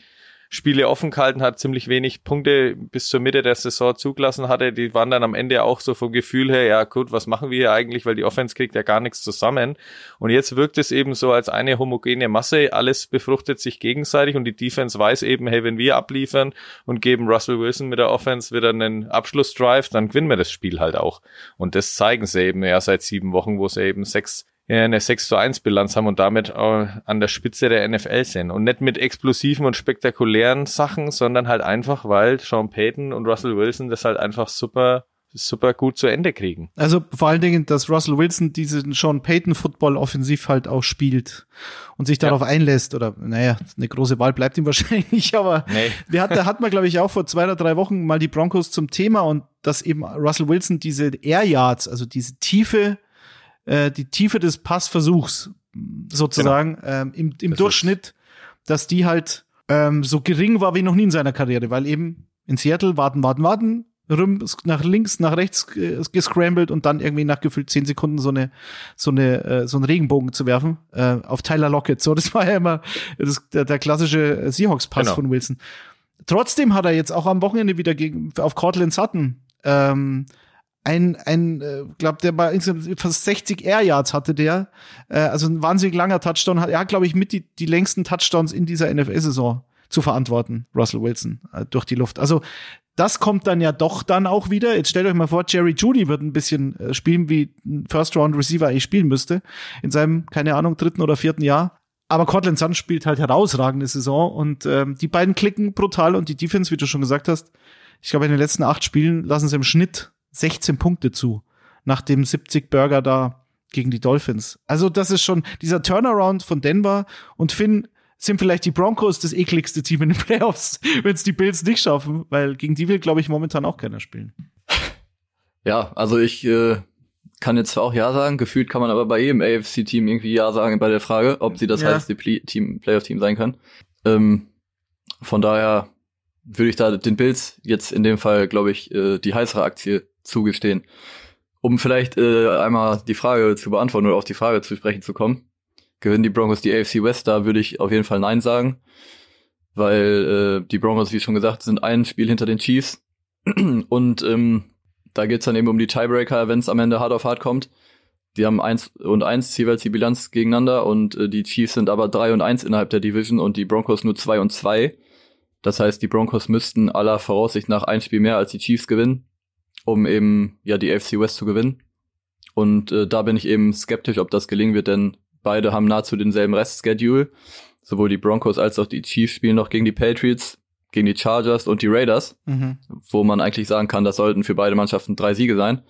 Spiele offen gehalten hat, ziemlich wenig Punkte bis zur Mitte der Saison zugelassen hatte. Die waren dann am Ende auch so vom Gefühl her, ja gut, was machen wir hier eigentlich, weil die Offense kriegt ja gar nichts zusammen. Und jetzt wirkt es eben so als eine homogene Masse, alles befruchtet sich gegenseitig und die Defense weiß eben, hey, wenn wir abliefern und geben Russell Wilson mit der Offense wieder einen Abschlussdrive, dann gewinnen wir das Spiel halt auch. Und das zeigen sie eben ja seit sieben Wochen, wo sie eben sechs eine 6 zu 1 Bilanz haben und damit äh, an der Spitze der NFL sind. Und nicht mit explosiven und spektakulären Sachen, sondern halt einfach, weil Sean Payton und Russell Wilson das halt einfach super super gut zu Ende kriegen. Also vor allen Dingen, dass Russell Wilson diesen Sean Payton Football offensiv halt auch spielt und sich darauf ja. einlässt oder naja, eine große Wahl bleibt ihm [laughs] wahrscheinlich aber nee. [laughs] wir hat, da hat man glaube ich auch vor zwei oder drei Wochen mal die Broncos zum Thema und dass eben Russell Wilson diese Air Yards, also diese Tiefe, äh, die Tiefe des Passversuchs sozusagen genau. ähm, im, im das Durchschnitt, dass die halt ähm, so gering war wie noch nie in seiner Karriere, weil eben in Seattle warten, warten, warten, rum, nach links, nach rechts äh, gescrambled und dann irgendwie nach gefühlt zehn Sekunden so eine, so eine, äh, so einen Regenbogen zu werfen äh, auf Tyler Lockett. So, das war ja immer das, der, der klassische Seahawks-Pass genau. von Wilson. Trotzdem hat er jetzt auch am Wochenende wieder gegen auf Cortland Sutton ähm, ein, ein äh, glaube der insgesamt fast 60 Air Yards hatte der, äh, also ein wahnsinnig langer Touchdown. Er hat, glaube ich, mit die, die längsten Touchdowns in dieser NFL-Saison zu verantworten, Russell Wilson, äh, durch die Luft. Also das kommt dann ja doch dann auch wieder. Jetzt stellt euch mal vor, Jerry Judy wird ein bisschen äh, spielen, wie ein First-Round-Receiver eigentlich spielen müsste. In seinem, keine Ahnung, dritten oder vierten Jahr. Aber Cortland Sun spielt halt herausragende Saison und ähm, die beiden klicken brutal und die Defense, wie du schon gesagt hast, ich glaube, in den letzten acht Spielen lassen sie im Schnitt 16 Punkte zu. Nach dem 70 Burger da gegen die Dolphins. Also das ist schon dieser Turnaround von Denver und Finn sind vielleicht die Broncos das ekligste Team in den [laughs] Playoffs, wenn es die Bills nicht schaffen, weil gegen die will, glaube ich, momentan auch keiner spielen. Ja, also ich äh, kann jetzt zwar auch Ja sagen, gefühlt kann man aber bei jedem AFC-Team irgendwie Ja sagen bei der Frage, ob sie das ja. heiße Team, Playoff-Team sein können. Ähm, von daher würde ich da den Bills jetzt in dem Fall, glaube ich, äh, die heißere Aktie zugestehen. Um vielleicht äh, einmal die Frage zu beantworten oder auf die Frage zu sprechen zu kommen. Gewinnen die Broncos die AFC West, da würde ich auf jeden Fall Nein sagen. Weil äh, die Broncos, wie schon gesagt, sind ein Spiel hinter den Chiefs. [clears throat] Und ähm, da geht's dann eben um die Tiebreaker, wenn es am Ende hart auf hart kommt. Die haben eins und eins jeweils die Bilanz gegeneinander und äh, die Chiefs sind aber drei und eins innerhalb der Division und die Broncos nur zwei und zwei. Das heißt, die Broncos müssten aller Voraussicht nach ein Spiel mehr als die Chiefs gewinnen um eben ja die AFC West zu gewinnen. Und äh, da bin ich eben skeptisch, ob das gelingen wird, denn beide haben nahezu denselben Restschedule. Sowohl die Broncos als auch die Chiefs spielen noch gegen die Patriots, gegen die Chargers und die Raiders, mhm. wo man eigentlich sagen kann, das sollten für beide Mannschaften drei Siege sein.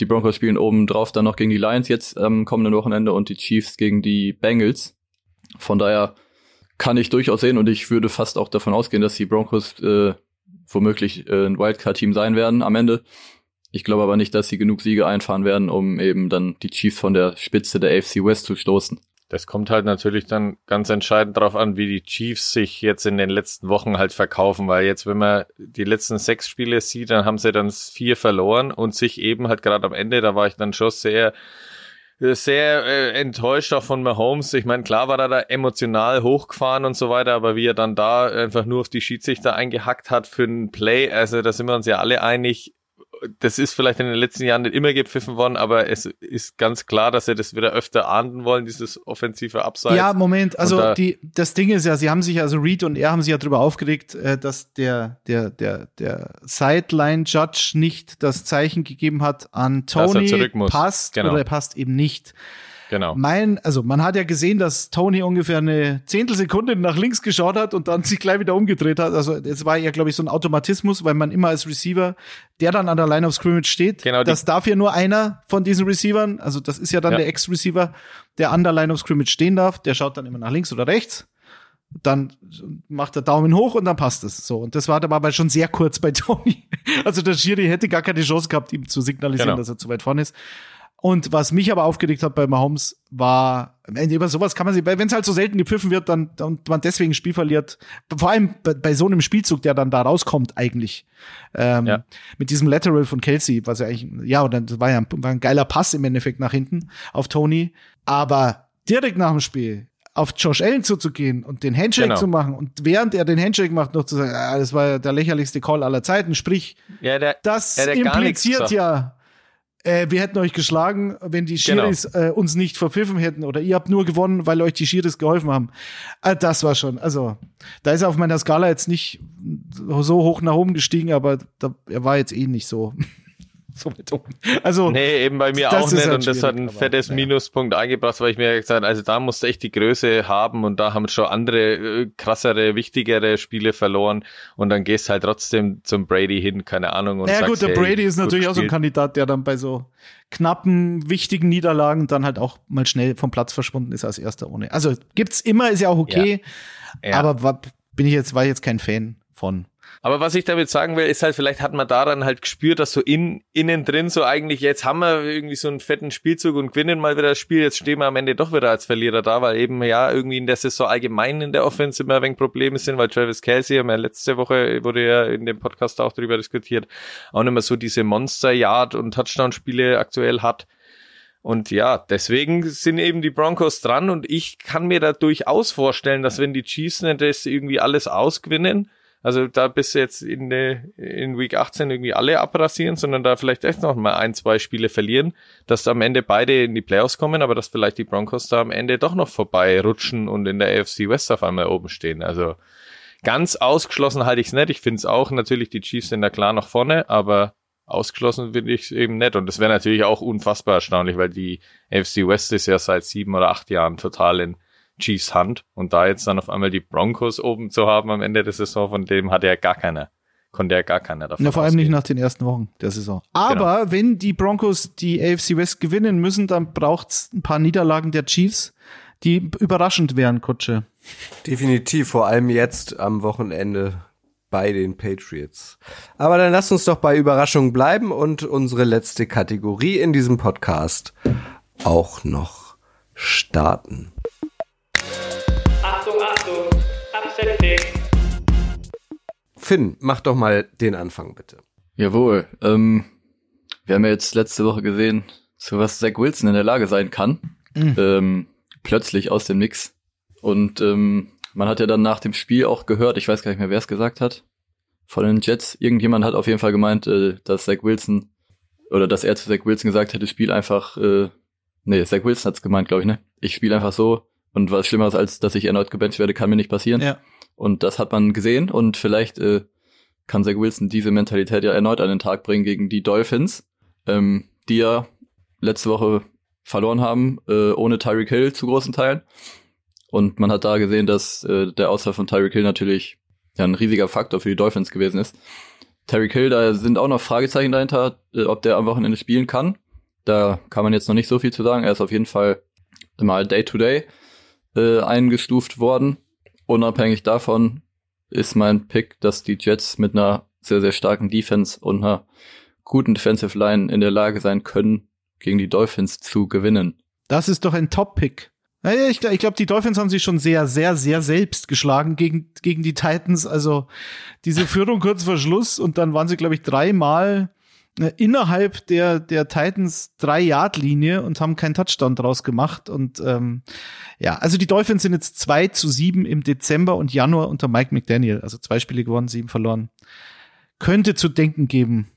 Die Broncos spielen oben drauf dann noch gegen die Lions jetzt am kommenden Wochenende und die Chiefs gegen die Bengals. Von daher kann ich durchaus sehen und ich würde fast auch davon ausgehen, dass die Broncos äh, womöglich äh, ein Wildcard-Team sein werden am Ende. Ich glaube aber nicht, dass sie genug Siege einfahren werden, um eben dann die Chiefs von der Spitze der AFC West zu stoßen. Das kommt halt natürlich dann ganz entscheidend darauf an, wie die Chiefs sich jetzt in den letzten Wochen halt verkaufen, weil jetzt, wenn man die letzten sechs Spiele sieht, dann haben sie dann vier verloren und sich eben halt gerade am Ende, da war ich dann schon sehr sehr äh, enttäuscht auch von Mahomes. Ich meine, klar war er da emotional hochgefahren und so weiter, aber wie er dann da einfach nur auf die Schiedsrichter eingehackt hat für ein Play, also da sind wir uns ja alle einig, das ist vielleicht in den letzten Jahren nicht immer gepfiffen worden, aber es ist ganz klar, dass sie das wieder öfter ahnden wollen, dieses offensive Abseits. Ja, Moment, also da die, das Ding ist ja, sie haben sich, also Reed und er haben sich ja darüber aufgeregt, äh, dass der, der, der, der Sideline-Judge nicht das Zeichen gegeben hat an Tony, passt genau. oder er passt eben nicht. Genau. Mein, also man hat ja gesehen, dass Tony ungefähr eine Zehntelsekunde nach links geschaut hat und dann [laughs] sich gleich wieder umgedreht hat. Also es war ja, glaube ich, so ein Automatismus, weil man immer als Receiver, der dann an der Line of Scrimmage steht, genau, das darf ja nur einer von diesen Receivern, also das ist ja dann ja. der Ex-Receiver, der an der Line of Scrimmage stehen darf, der schaut dann immer nach links oder rechts dann macht er Daumen hoch und dann passt es. So. Und das war aber schon sehr kurz bei [laughs] Tony. Also der Schiri hätte gar keine Chance gehabt, ihm zu signalisieren, genau. dass er zu weit vorne ist. Und was mich aber aufgeregt hat bei Mahomes war, über sowas kann man sich, wenn es halt so selten gepfiffen wird, dann und man deswegen ein Spiel verliert, vor allem bei, bei, so einem Spielzug, der dann da rauskommt eigentlich, ähm, ja. mit diesem Lateral von Kelsey, was ja eigentlich, ja, und dann war ja ein, war ein geiler Pass im Endeffekt nach hinten auf Tony, aber direkt nach dem Spiel auf Josh Allen zuzugehen und den Handshake genau. zu machen und während er den Handshake macht, noch zu sagen, ah, das war ja der lächerlichste Call aller Zeiten, sprich, ja, der, das ja, impliziert ja, äh, wir hätten euch geschlagen, wenn die genau. Schiris genau. äh, uns nicht verpfiffen hätten oder ihr habt nur gewonnen, weil euch die Schiris geholfen haben. Äh, das war schon, also da ist er auf meiner Skala jetzt nicht so hoch nach oben gestiegen, aber da, er war jetzt eh nicht so. [laughs] so weit oben. Also, Nee, eben bei mir auch nicht und das hat ein aber, fettes naja. Minuspunkt eingebracht, weil ich mir gesagt habe, also da musst du echt die Größe haben und da haben schon andere äh, krassere, wichtigere Spiele verloren und dann gehst halt trotzdem zum Brady hin, keine Ahnung. Und ja sagst, gut, der hey, Brady ist natürlich auch so ein. Kandidat, der dann bei so knappen, wichtigen Niederlagen dann halt auch mal schnell vom Platz verschwunden ist als erster ohne. Also gibt's immer, ist ja auch okay, Ja. aber wa- bin ich jetzt, war ich jetzt kein Fan von. Aber was ich damit sagen will, ist halt, vielleicht hat man daran halt gespürt, dass so in, innen drin so eigentlich, jetzt haben wir irgendwie so einen fetten Spielzug und gewinnen mal wieder das Spiel, jetzt stehen wir am Ende doch wieder als Verlierer da, weil eben ja irgendwie in der Saison allgemein in der Offense immer ein wenig Probleme sind, weil Travis Kelsey, haben wir letzte Woche, wurde ja in dem Podcast auch darüber diskutiert, auch nicht mehr so diese Monster-Yard- und Touchdown-Spiele aktuell hat. Und ja, deswegen sind eben die Broncos dran und ich kann mir da durchaus vorstellen, dass wenn die Chiefs nicht das irgendwie alles ausgewinnen, also da bis jetzt in, in Week 18 irgendwie alle abrasieren, sondern da vielleicht echt noch mal ein, zwei Spiele verlieren, dass da am Ende beide in die Playoffs kommen, aber dass vielleicht die Broncos da am Ende doch noch vorbei rutschen und in der AFC West auf einmal oben stehen. Also ganz ausgeschlossen halte ich es nicht. Ich finde es auch natürlich, die Chiefs sind da klar nach vorne, aber ausgeschlossen finde ich es eben nicht. Und das wäre natürlich auch unfassbar erstaunlich, weil die AFC West ist ja seit sieben oder acht Jahren total in Chiefs Hand. Und da jetzt dann auf einmal die Broncos oben zu haben am Ende der Saison, von dem hat ja gar keiner, konnte ja gar keiner davon Ja, vor allem nicht nach den ersten Wochen der Saison. Aber wenn die Broncos die AFC West gewinnen müssen, dann braucht's ein paar Niederlagen der Chiefs, die überraschend wären, Kutsche. Definitiv, vor allem jetzt am Wochenende bei den Patriots. Aber dann lasst uns doch bei Überraschungen bleiben und unsere letzte Kategorie in diesem Podcast auch noch starten. Finn, mach doch mal den Anfang bitte. Jawohl. Ähm, wir haben ja jetzt letzte Woche gesehen, zu was Zach Wilson in der Lage sein kann. Ähm, plötzlich aus dem Nix. Und ähm, man hat ja dann nach dem Spiel auch gehört, ich weiß gar nicht mehr, wer es gesagt hat, von den Jets. Irgendjemand hat auf jeden Fall gemeint, äh, dass Zach Wilson oder dass er zu Zach Wilson gesagt hätte, spiel einfach, äh, nee, Zach Wilson hat's gemeint, glaube ich, ne? Ich spiele einfach so und was Schlimmeres als, dass ich erneut gebencht werde, kann mir nicht passieren. Ja. Und das hat man gesehen und vielleicht äh, kann Zach Wilson diese Mentalität ja erneut an den Tag bringen gegen die Dolphins, ähm, die ja letzte Woche verloren haben, äh, ohne Tyreek Hill zu großen Teilen. Und man hat da gesehen, dass äh, der Ausfall von Tyreek Hill natürlich ja ein riesiger Faktor für die Dolphins gewesen ist. Tyreek Hill, da sind auch noch Fragezeichen dahinter, äh, ob der am Wochenende spielen kann. Da kann man jetzt noch nicht so viel zu sagen. Er ist auf jeden Fall mal Day-to-Day äh, eingestuft worden. Unabhängig davon ist mein Pick, dass die Jets mit einer sehr, sehr starken Defense und einer guten Defensive Line in der Lage sein können, gegen die Dolphins zu gewinnen. Das ist doch ein Top-Pick. Naja, ich, glaub- ich glaube, die Dolphins haben sich schon sehr, sehr, sehr selbst geschlagen gegen, gegen die Titans. Also diese Führung kurz vor Schluss und dann waren sie, glaube ich, dreimal äh, innerhalb der, der Titans drei Yard Linie und haben keinen Touchdown draus gemacht. Und ähm, ja, also die Dolphins sind jetzt zwei zu sieben im Dezember und Januar unter Mike McDaniel. Also zwei Spiele gewonnen, sieben verloren. Könnte zu denken geben.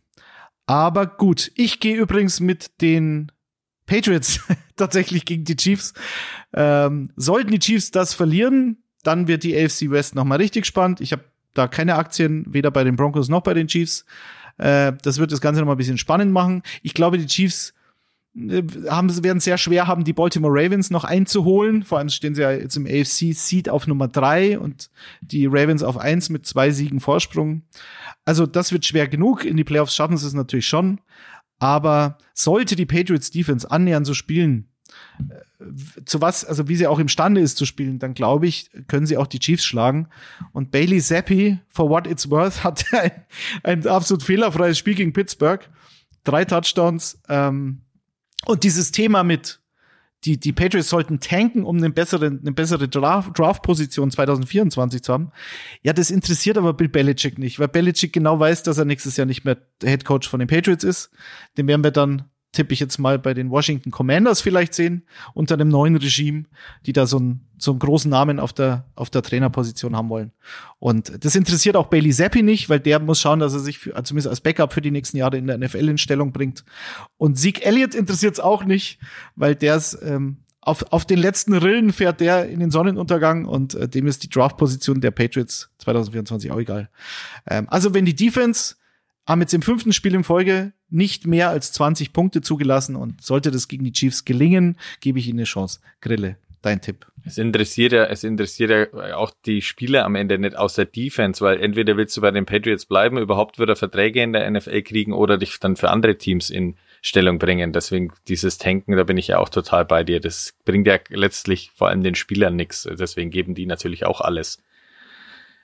Aber gut, ich gehe übrigens mit den Patriots [laughs] tatsächlich gegen die Chiefs. Ähm, sollten die Chiefs das verlieren, dann wird die AFC West nochmal richtig spannend. Ich habe da keine Aktien, weder bei den Broncos noch bei den Chiefs. Äh, das wird das Ganze nochmal ein bisschen spannend machen. Ich glaube, die Chiefs äh, haben, werden sehr schwer haben, die Baltimore Ravens noch einzuholen. Vor allem stehen sie ja jetzt im AFC Seed auf Nummer drei und die Ravens auf eins mit zwei Siegen Vorsprung. Also das wird schwer genug. In die Playoffs schaffen sie es natürlich schon. Aber sollte die Patriots Defense annähernd so spielen, zu was, also wie sie auch imstande ist zu spielen, dann glaube ich, können sie auch die Chiefs schlagen. Und Bailey Zappi, for what it's worth, [laughs] hat ein, ein absolut fehlerfreies Spiel gegen Pittsburgh. Drei Touchdowns. Ähm, und dieses Thema mit, die, die Patriots sollten tanken, um eine bessere, eine bessere Draft- Draft-Position 2024 zu haben. Ja, das interessiert aber Bill Belichick nicht, weil Belichick genau weiß, dass er nächstes Jahr nicht mehr Head Coach von den Patriots ist. Den werden wir dann, tippe ich jetzt mal, bei den Washington Commanders vielleicht sehen, unter dem neuen Regime, die da so einen, so einen großen Namen auf der, auf der Trainerposition haben wollen. Und das interessiert auch Bailey Zappi nicht, weil der muss schauen, dass er sich für, zumindest als Backup für die nächsten Jahre in der NFL in Stellung bringt. Und Zeke Elliott interessiert es auch nicht, weil der ist, ähm, auf, auf den letzten Rillen fährt der in den Sonnenuntergang und äh, dem ist die Draftposition der Patriots 2024 auch egal. Ähm, also wenn die Defense haben jetzt im fünften Spiel in Folge nicht mehr als 20 Punkte zugelassen und sollte das gegen die Chiefs gelingen, gebe ich ihnen eine Chance. Grille, dein Tipp. Es interessiert ja, es interessiert ja auch die Spieler am Ende nicht aus der Defense, weil entweder willst du bei den Patriots bleiben, überhaupt wieder Verträge in der NFL kriegen oder dich dann für andere Teams in Stellung bringen. Deswegen dieses Tanken, da bin ich ja auch total bei dir. Das bringt ja letztlich vor allem den Spielern nichts. Deswegen geben die natürlich auch alles.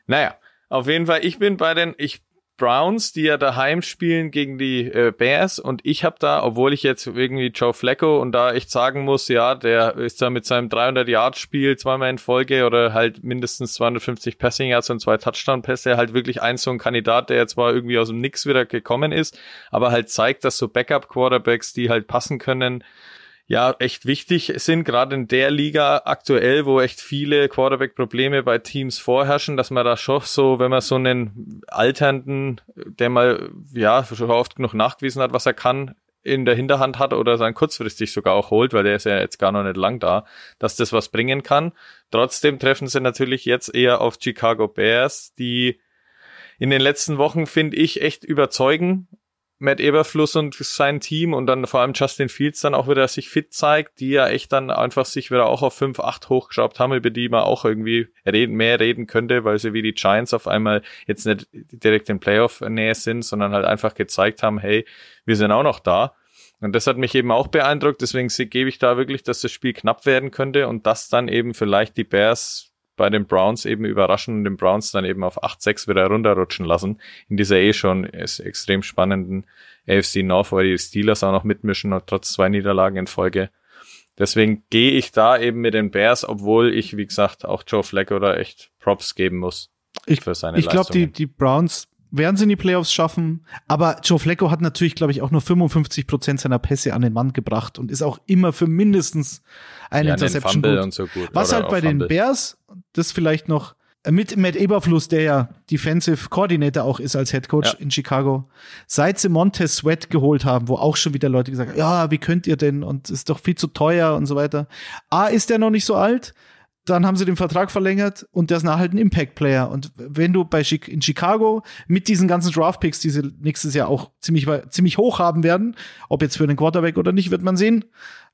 Naja, auf jeden Fall, ich bin bei den, ich Browns, die ja daheim spielen gegen die äh, Bears. Und ich habe da, obwohl ich jetzt irgendwie Joe Flacco und da echt sagen muss, ja, der ist da mit seinem 300 Yard Spiel zweimal in Folge oder halt mindestens 250 Passing Yards und zwei Touchdown Pässe halt wirklich ein so ein Kandidat, der jetzt zwar irgendwie aus dem Nix wieder gekommen ist, aber halt zeigt, dass so Backup Quarterbacks, die halt passen können, ja echt wichtig sind, gerade in der Liga aktuell, wo echt viele Quarterback-Probleme bei Teams vorherrschen, dass man da schon so, wenn man so einen alternden, der mal ja schon oft genug nachgewiesen hat, was er kann, in der Hinterhand hat oder sein kurzfristig sogar auch holt, weil der ist ja jetzt gar noch nicht lang da, dass das was bringen kann. Trotzdem treffen sie natürlich jetzt eher auf Chicago Bears, die in den letzten Wochen, finde ich, echt überzeugen Matt Eberfluss und sein Team und dann vor allem Justin Fields dann auch wieder sich fit zeigt, die ja echt dann einfach sich wieder auch auf 5, 8 hochgeschraubt haben, über die man auch irgendwie reden, mehr reden könnte, weil sie wie die Giants auf einmal jetzt nicht direkt in Playoff-Nähe sind, sondern halt einfach gezeigt haben, hey, wir sind auch noch da. Und das hat mich eben auch beeindruckt, deswegen gebe ich da wirklich, dass das Spiel knapp werden könnte und dass dann eben vielleicht die Bears bei den Browns eben überraschen und den Browns dann eben auf 8-6 wieder runterrutschen lassen. In dieser eh schon extrem spannenden AFC North, weil die Steelers auch noch mitmischen und trotz zwei Niederlagen in Folge. Deswegen gehe ich da eben mit den Bears, obwohl ich, wie gesagt, auch Joe Flacco da echt Props geben muss. Ich, für seine ich glaube, die, die Browns werden sie in die Playoffs schaffen. Aber Joe Flacco hat natürlich, glaube ich, auch nur 55 Prozent seiner Pässe an den Mann gebracht und ist auch immer für mindestens eine ja, Interception gut. So gut. Was halt bei Fumble. den Bears, das vielleicht noch mit Matt Eberfluss, der ja Defensive Coordinator auch ist als Head Coach ja. in Chicago, seit sie Montez Sweat geholt haben, wo auch schon wieder Leute gesagt haben, ja, wie könnt ihr denn und ist doch viel zu teuer und so weiter. A, ist der noch nicht so alt dann haben sie den Vertrag verlängert und der ist nachher halt ein Impact-Player. Und wenn du bei in Chicago mit diesen ganzen Draft-Picks, die sie nächstes Jahr auch ziemlich, ziemlich hoch haben werden, ob jetzt für den Quarterback oder nicht, wird man sehen.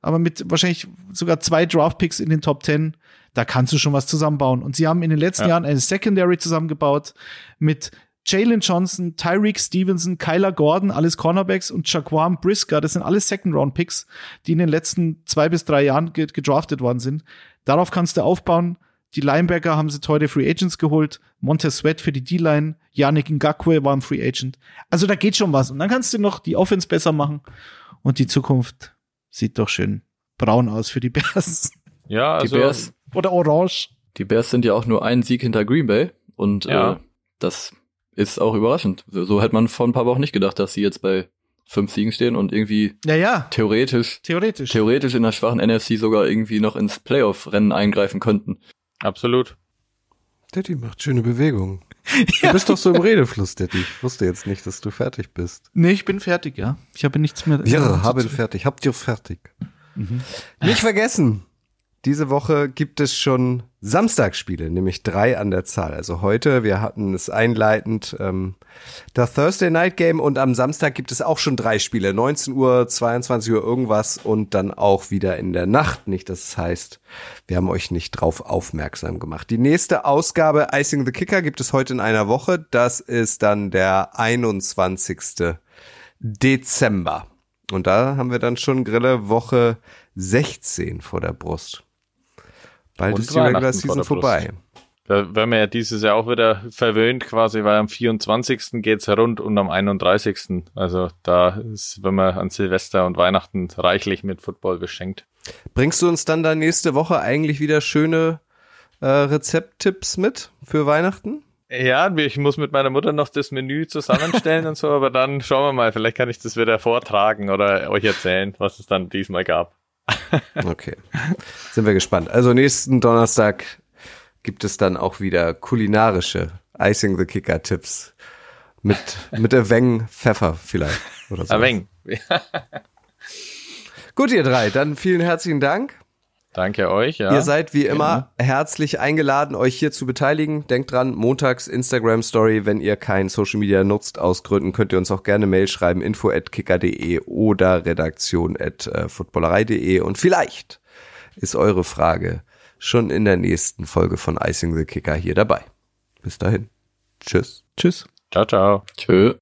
Aber mit wahrscheinlich sogar zwei Draft-Picks in den Top 10, da kannst du schon was zusammenbauen. Und sie haben in den letzten ja. Jahren eine Secondary zusammengebaut mit Jalen Johnson, Tyreek Stevenson, Kyler Gordon, alles Cornerbacks und Jaquan Brisker, das sind alles Second-Round-Picks, die in den letzten zwei bis drei Jahren gedraftet worden sind. Darauf kannst du aufbauen. Die Linebacker haben sie teure Free Agents geholt. Montez Sweat für die D-Line. Yannick Ngakwe war ein Free Agent. Also da geht schon was. Und dann kannst du noch die Offense besser machen. Und die Zukunft sieht doch schön braun aus für die Bears. [laughs] Ja, also. Die Bears. Oder orange. Die Bears sind ja auch nur ein Sieg hinter Green Bay. Und ja. äh, das ist auch überraschend. So, so hätte man vor ein paar Wochen nicht gedacht, dass sie jetzt bei fünf Siegen stehen und irgendwie ja, ja. theoretisch, theoretisch, theoretisch in der schwachen NFC sogar irgendwie noch ins Playoff-Rennen eingreifen könnten. Absolut. Daddy macht schöne Bewegungen. [laughs] Du bist doch so im Redefluss, Daddy. Ich wusste jetzt nicht, dass du fertig bist. Nee, ich bin fertig, ja. Ich habe nichts mehr. Ja, habe fertig. Habt ihr fertig. Mhm. Nicht vergessen. Diese Woche gibt es schon Samstagsspiele, nämlich drei an der Zahl. Also heute, wir hatten es einleitend, ähm, das Thursday Night Game und am Samstag gibt es auch schon drei Spiele. 19 Uhr, 22 Uhr irgendwas und dann auch wieder in der Nacht. Nicht, das heißt, wir haben euch nicht drauf aufmerksam gemacht. Die nächste Ausgabe Icing the Kicker gibt es heute in einer Woche. Das ist dann der 21. Dezember. Und da haben wir dann schon Grille Woche 16 vor der Brust. Bald ist die Regular Season vorbei. Da werden wir ja dieses Jahr auch wieder verwöhnt quasi, weil am 24. geht's rund und am 31. Also da ist, wenn man an Silvester und Weihnachten reichlich mit Football beschenkt. Bringst du uns dann da nächste Woche eigentlich wieder schöne äh, Rezepttipps mit für Weihnachten? Ja, ich muss mit meiner Mutter noch das Menü zusammenstellen und so, aber dann schauen wir mal, vielleicht kann ich das wieder vortragen oder euch erzählen, was es dann diesmal gab. [laughs] okay. Sind wir gespannt. Also nächsten Donnerstag gibt es dann auch wieder kulinarische Icing the Kicker Tipps. Mit, mit Weng Pfeffer vielleicht. Oder so. Aveng. Gut, ihr drei, dann vielen herzlichen Dank. Danke euch, ja. Ihr seid wie immer herzlich eingeladen, euch hier zu beteiligen. Denkt dran, montags Instagram Story, wenn ihr kein Social Media nutzt aus Gründen, könnt ihr uns auch gerne Mail schreiben, info at kicker.de oder redaktion at äh, footballerei.de und vielleicht ist eure Frage schon in der nächsten Folge von Icing the Kicker hier dabei. Bis dahin. Tschüss. Tschüss. Ciao, ciao. Tschö.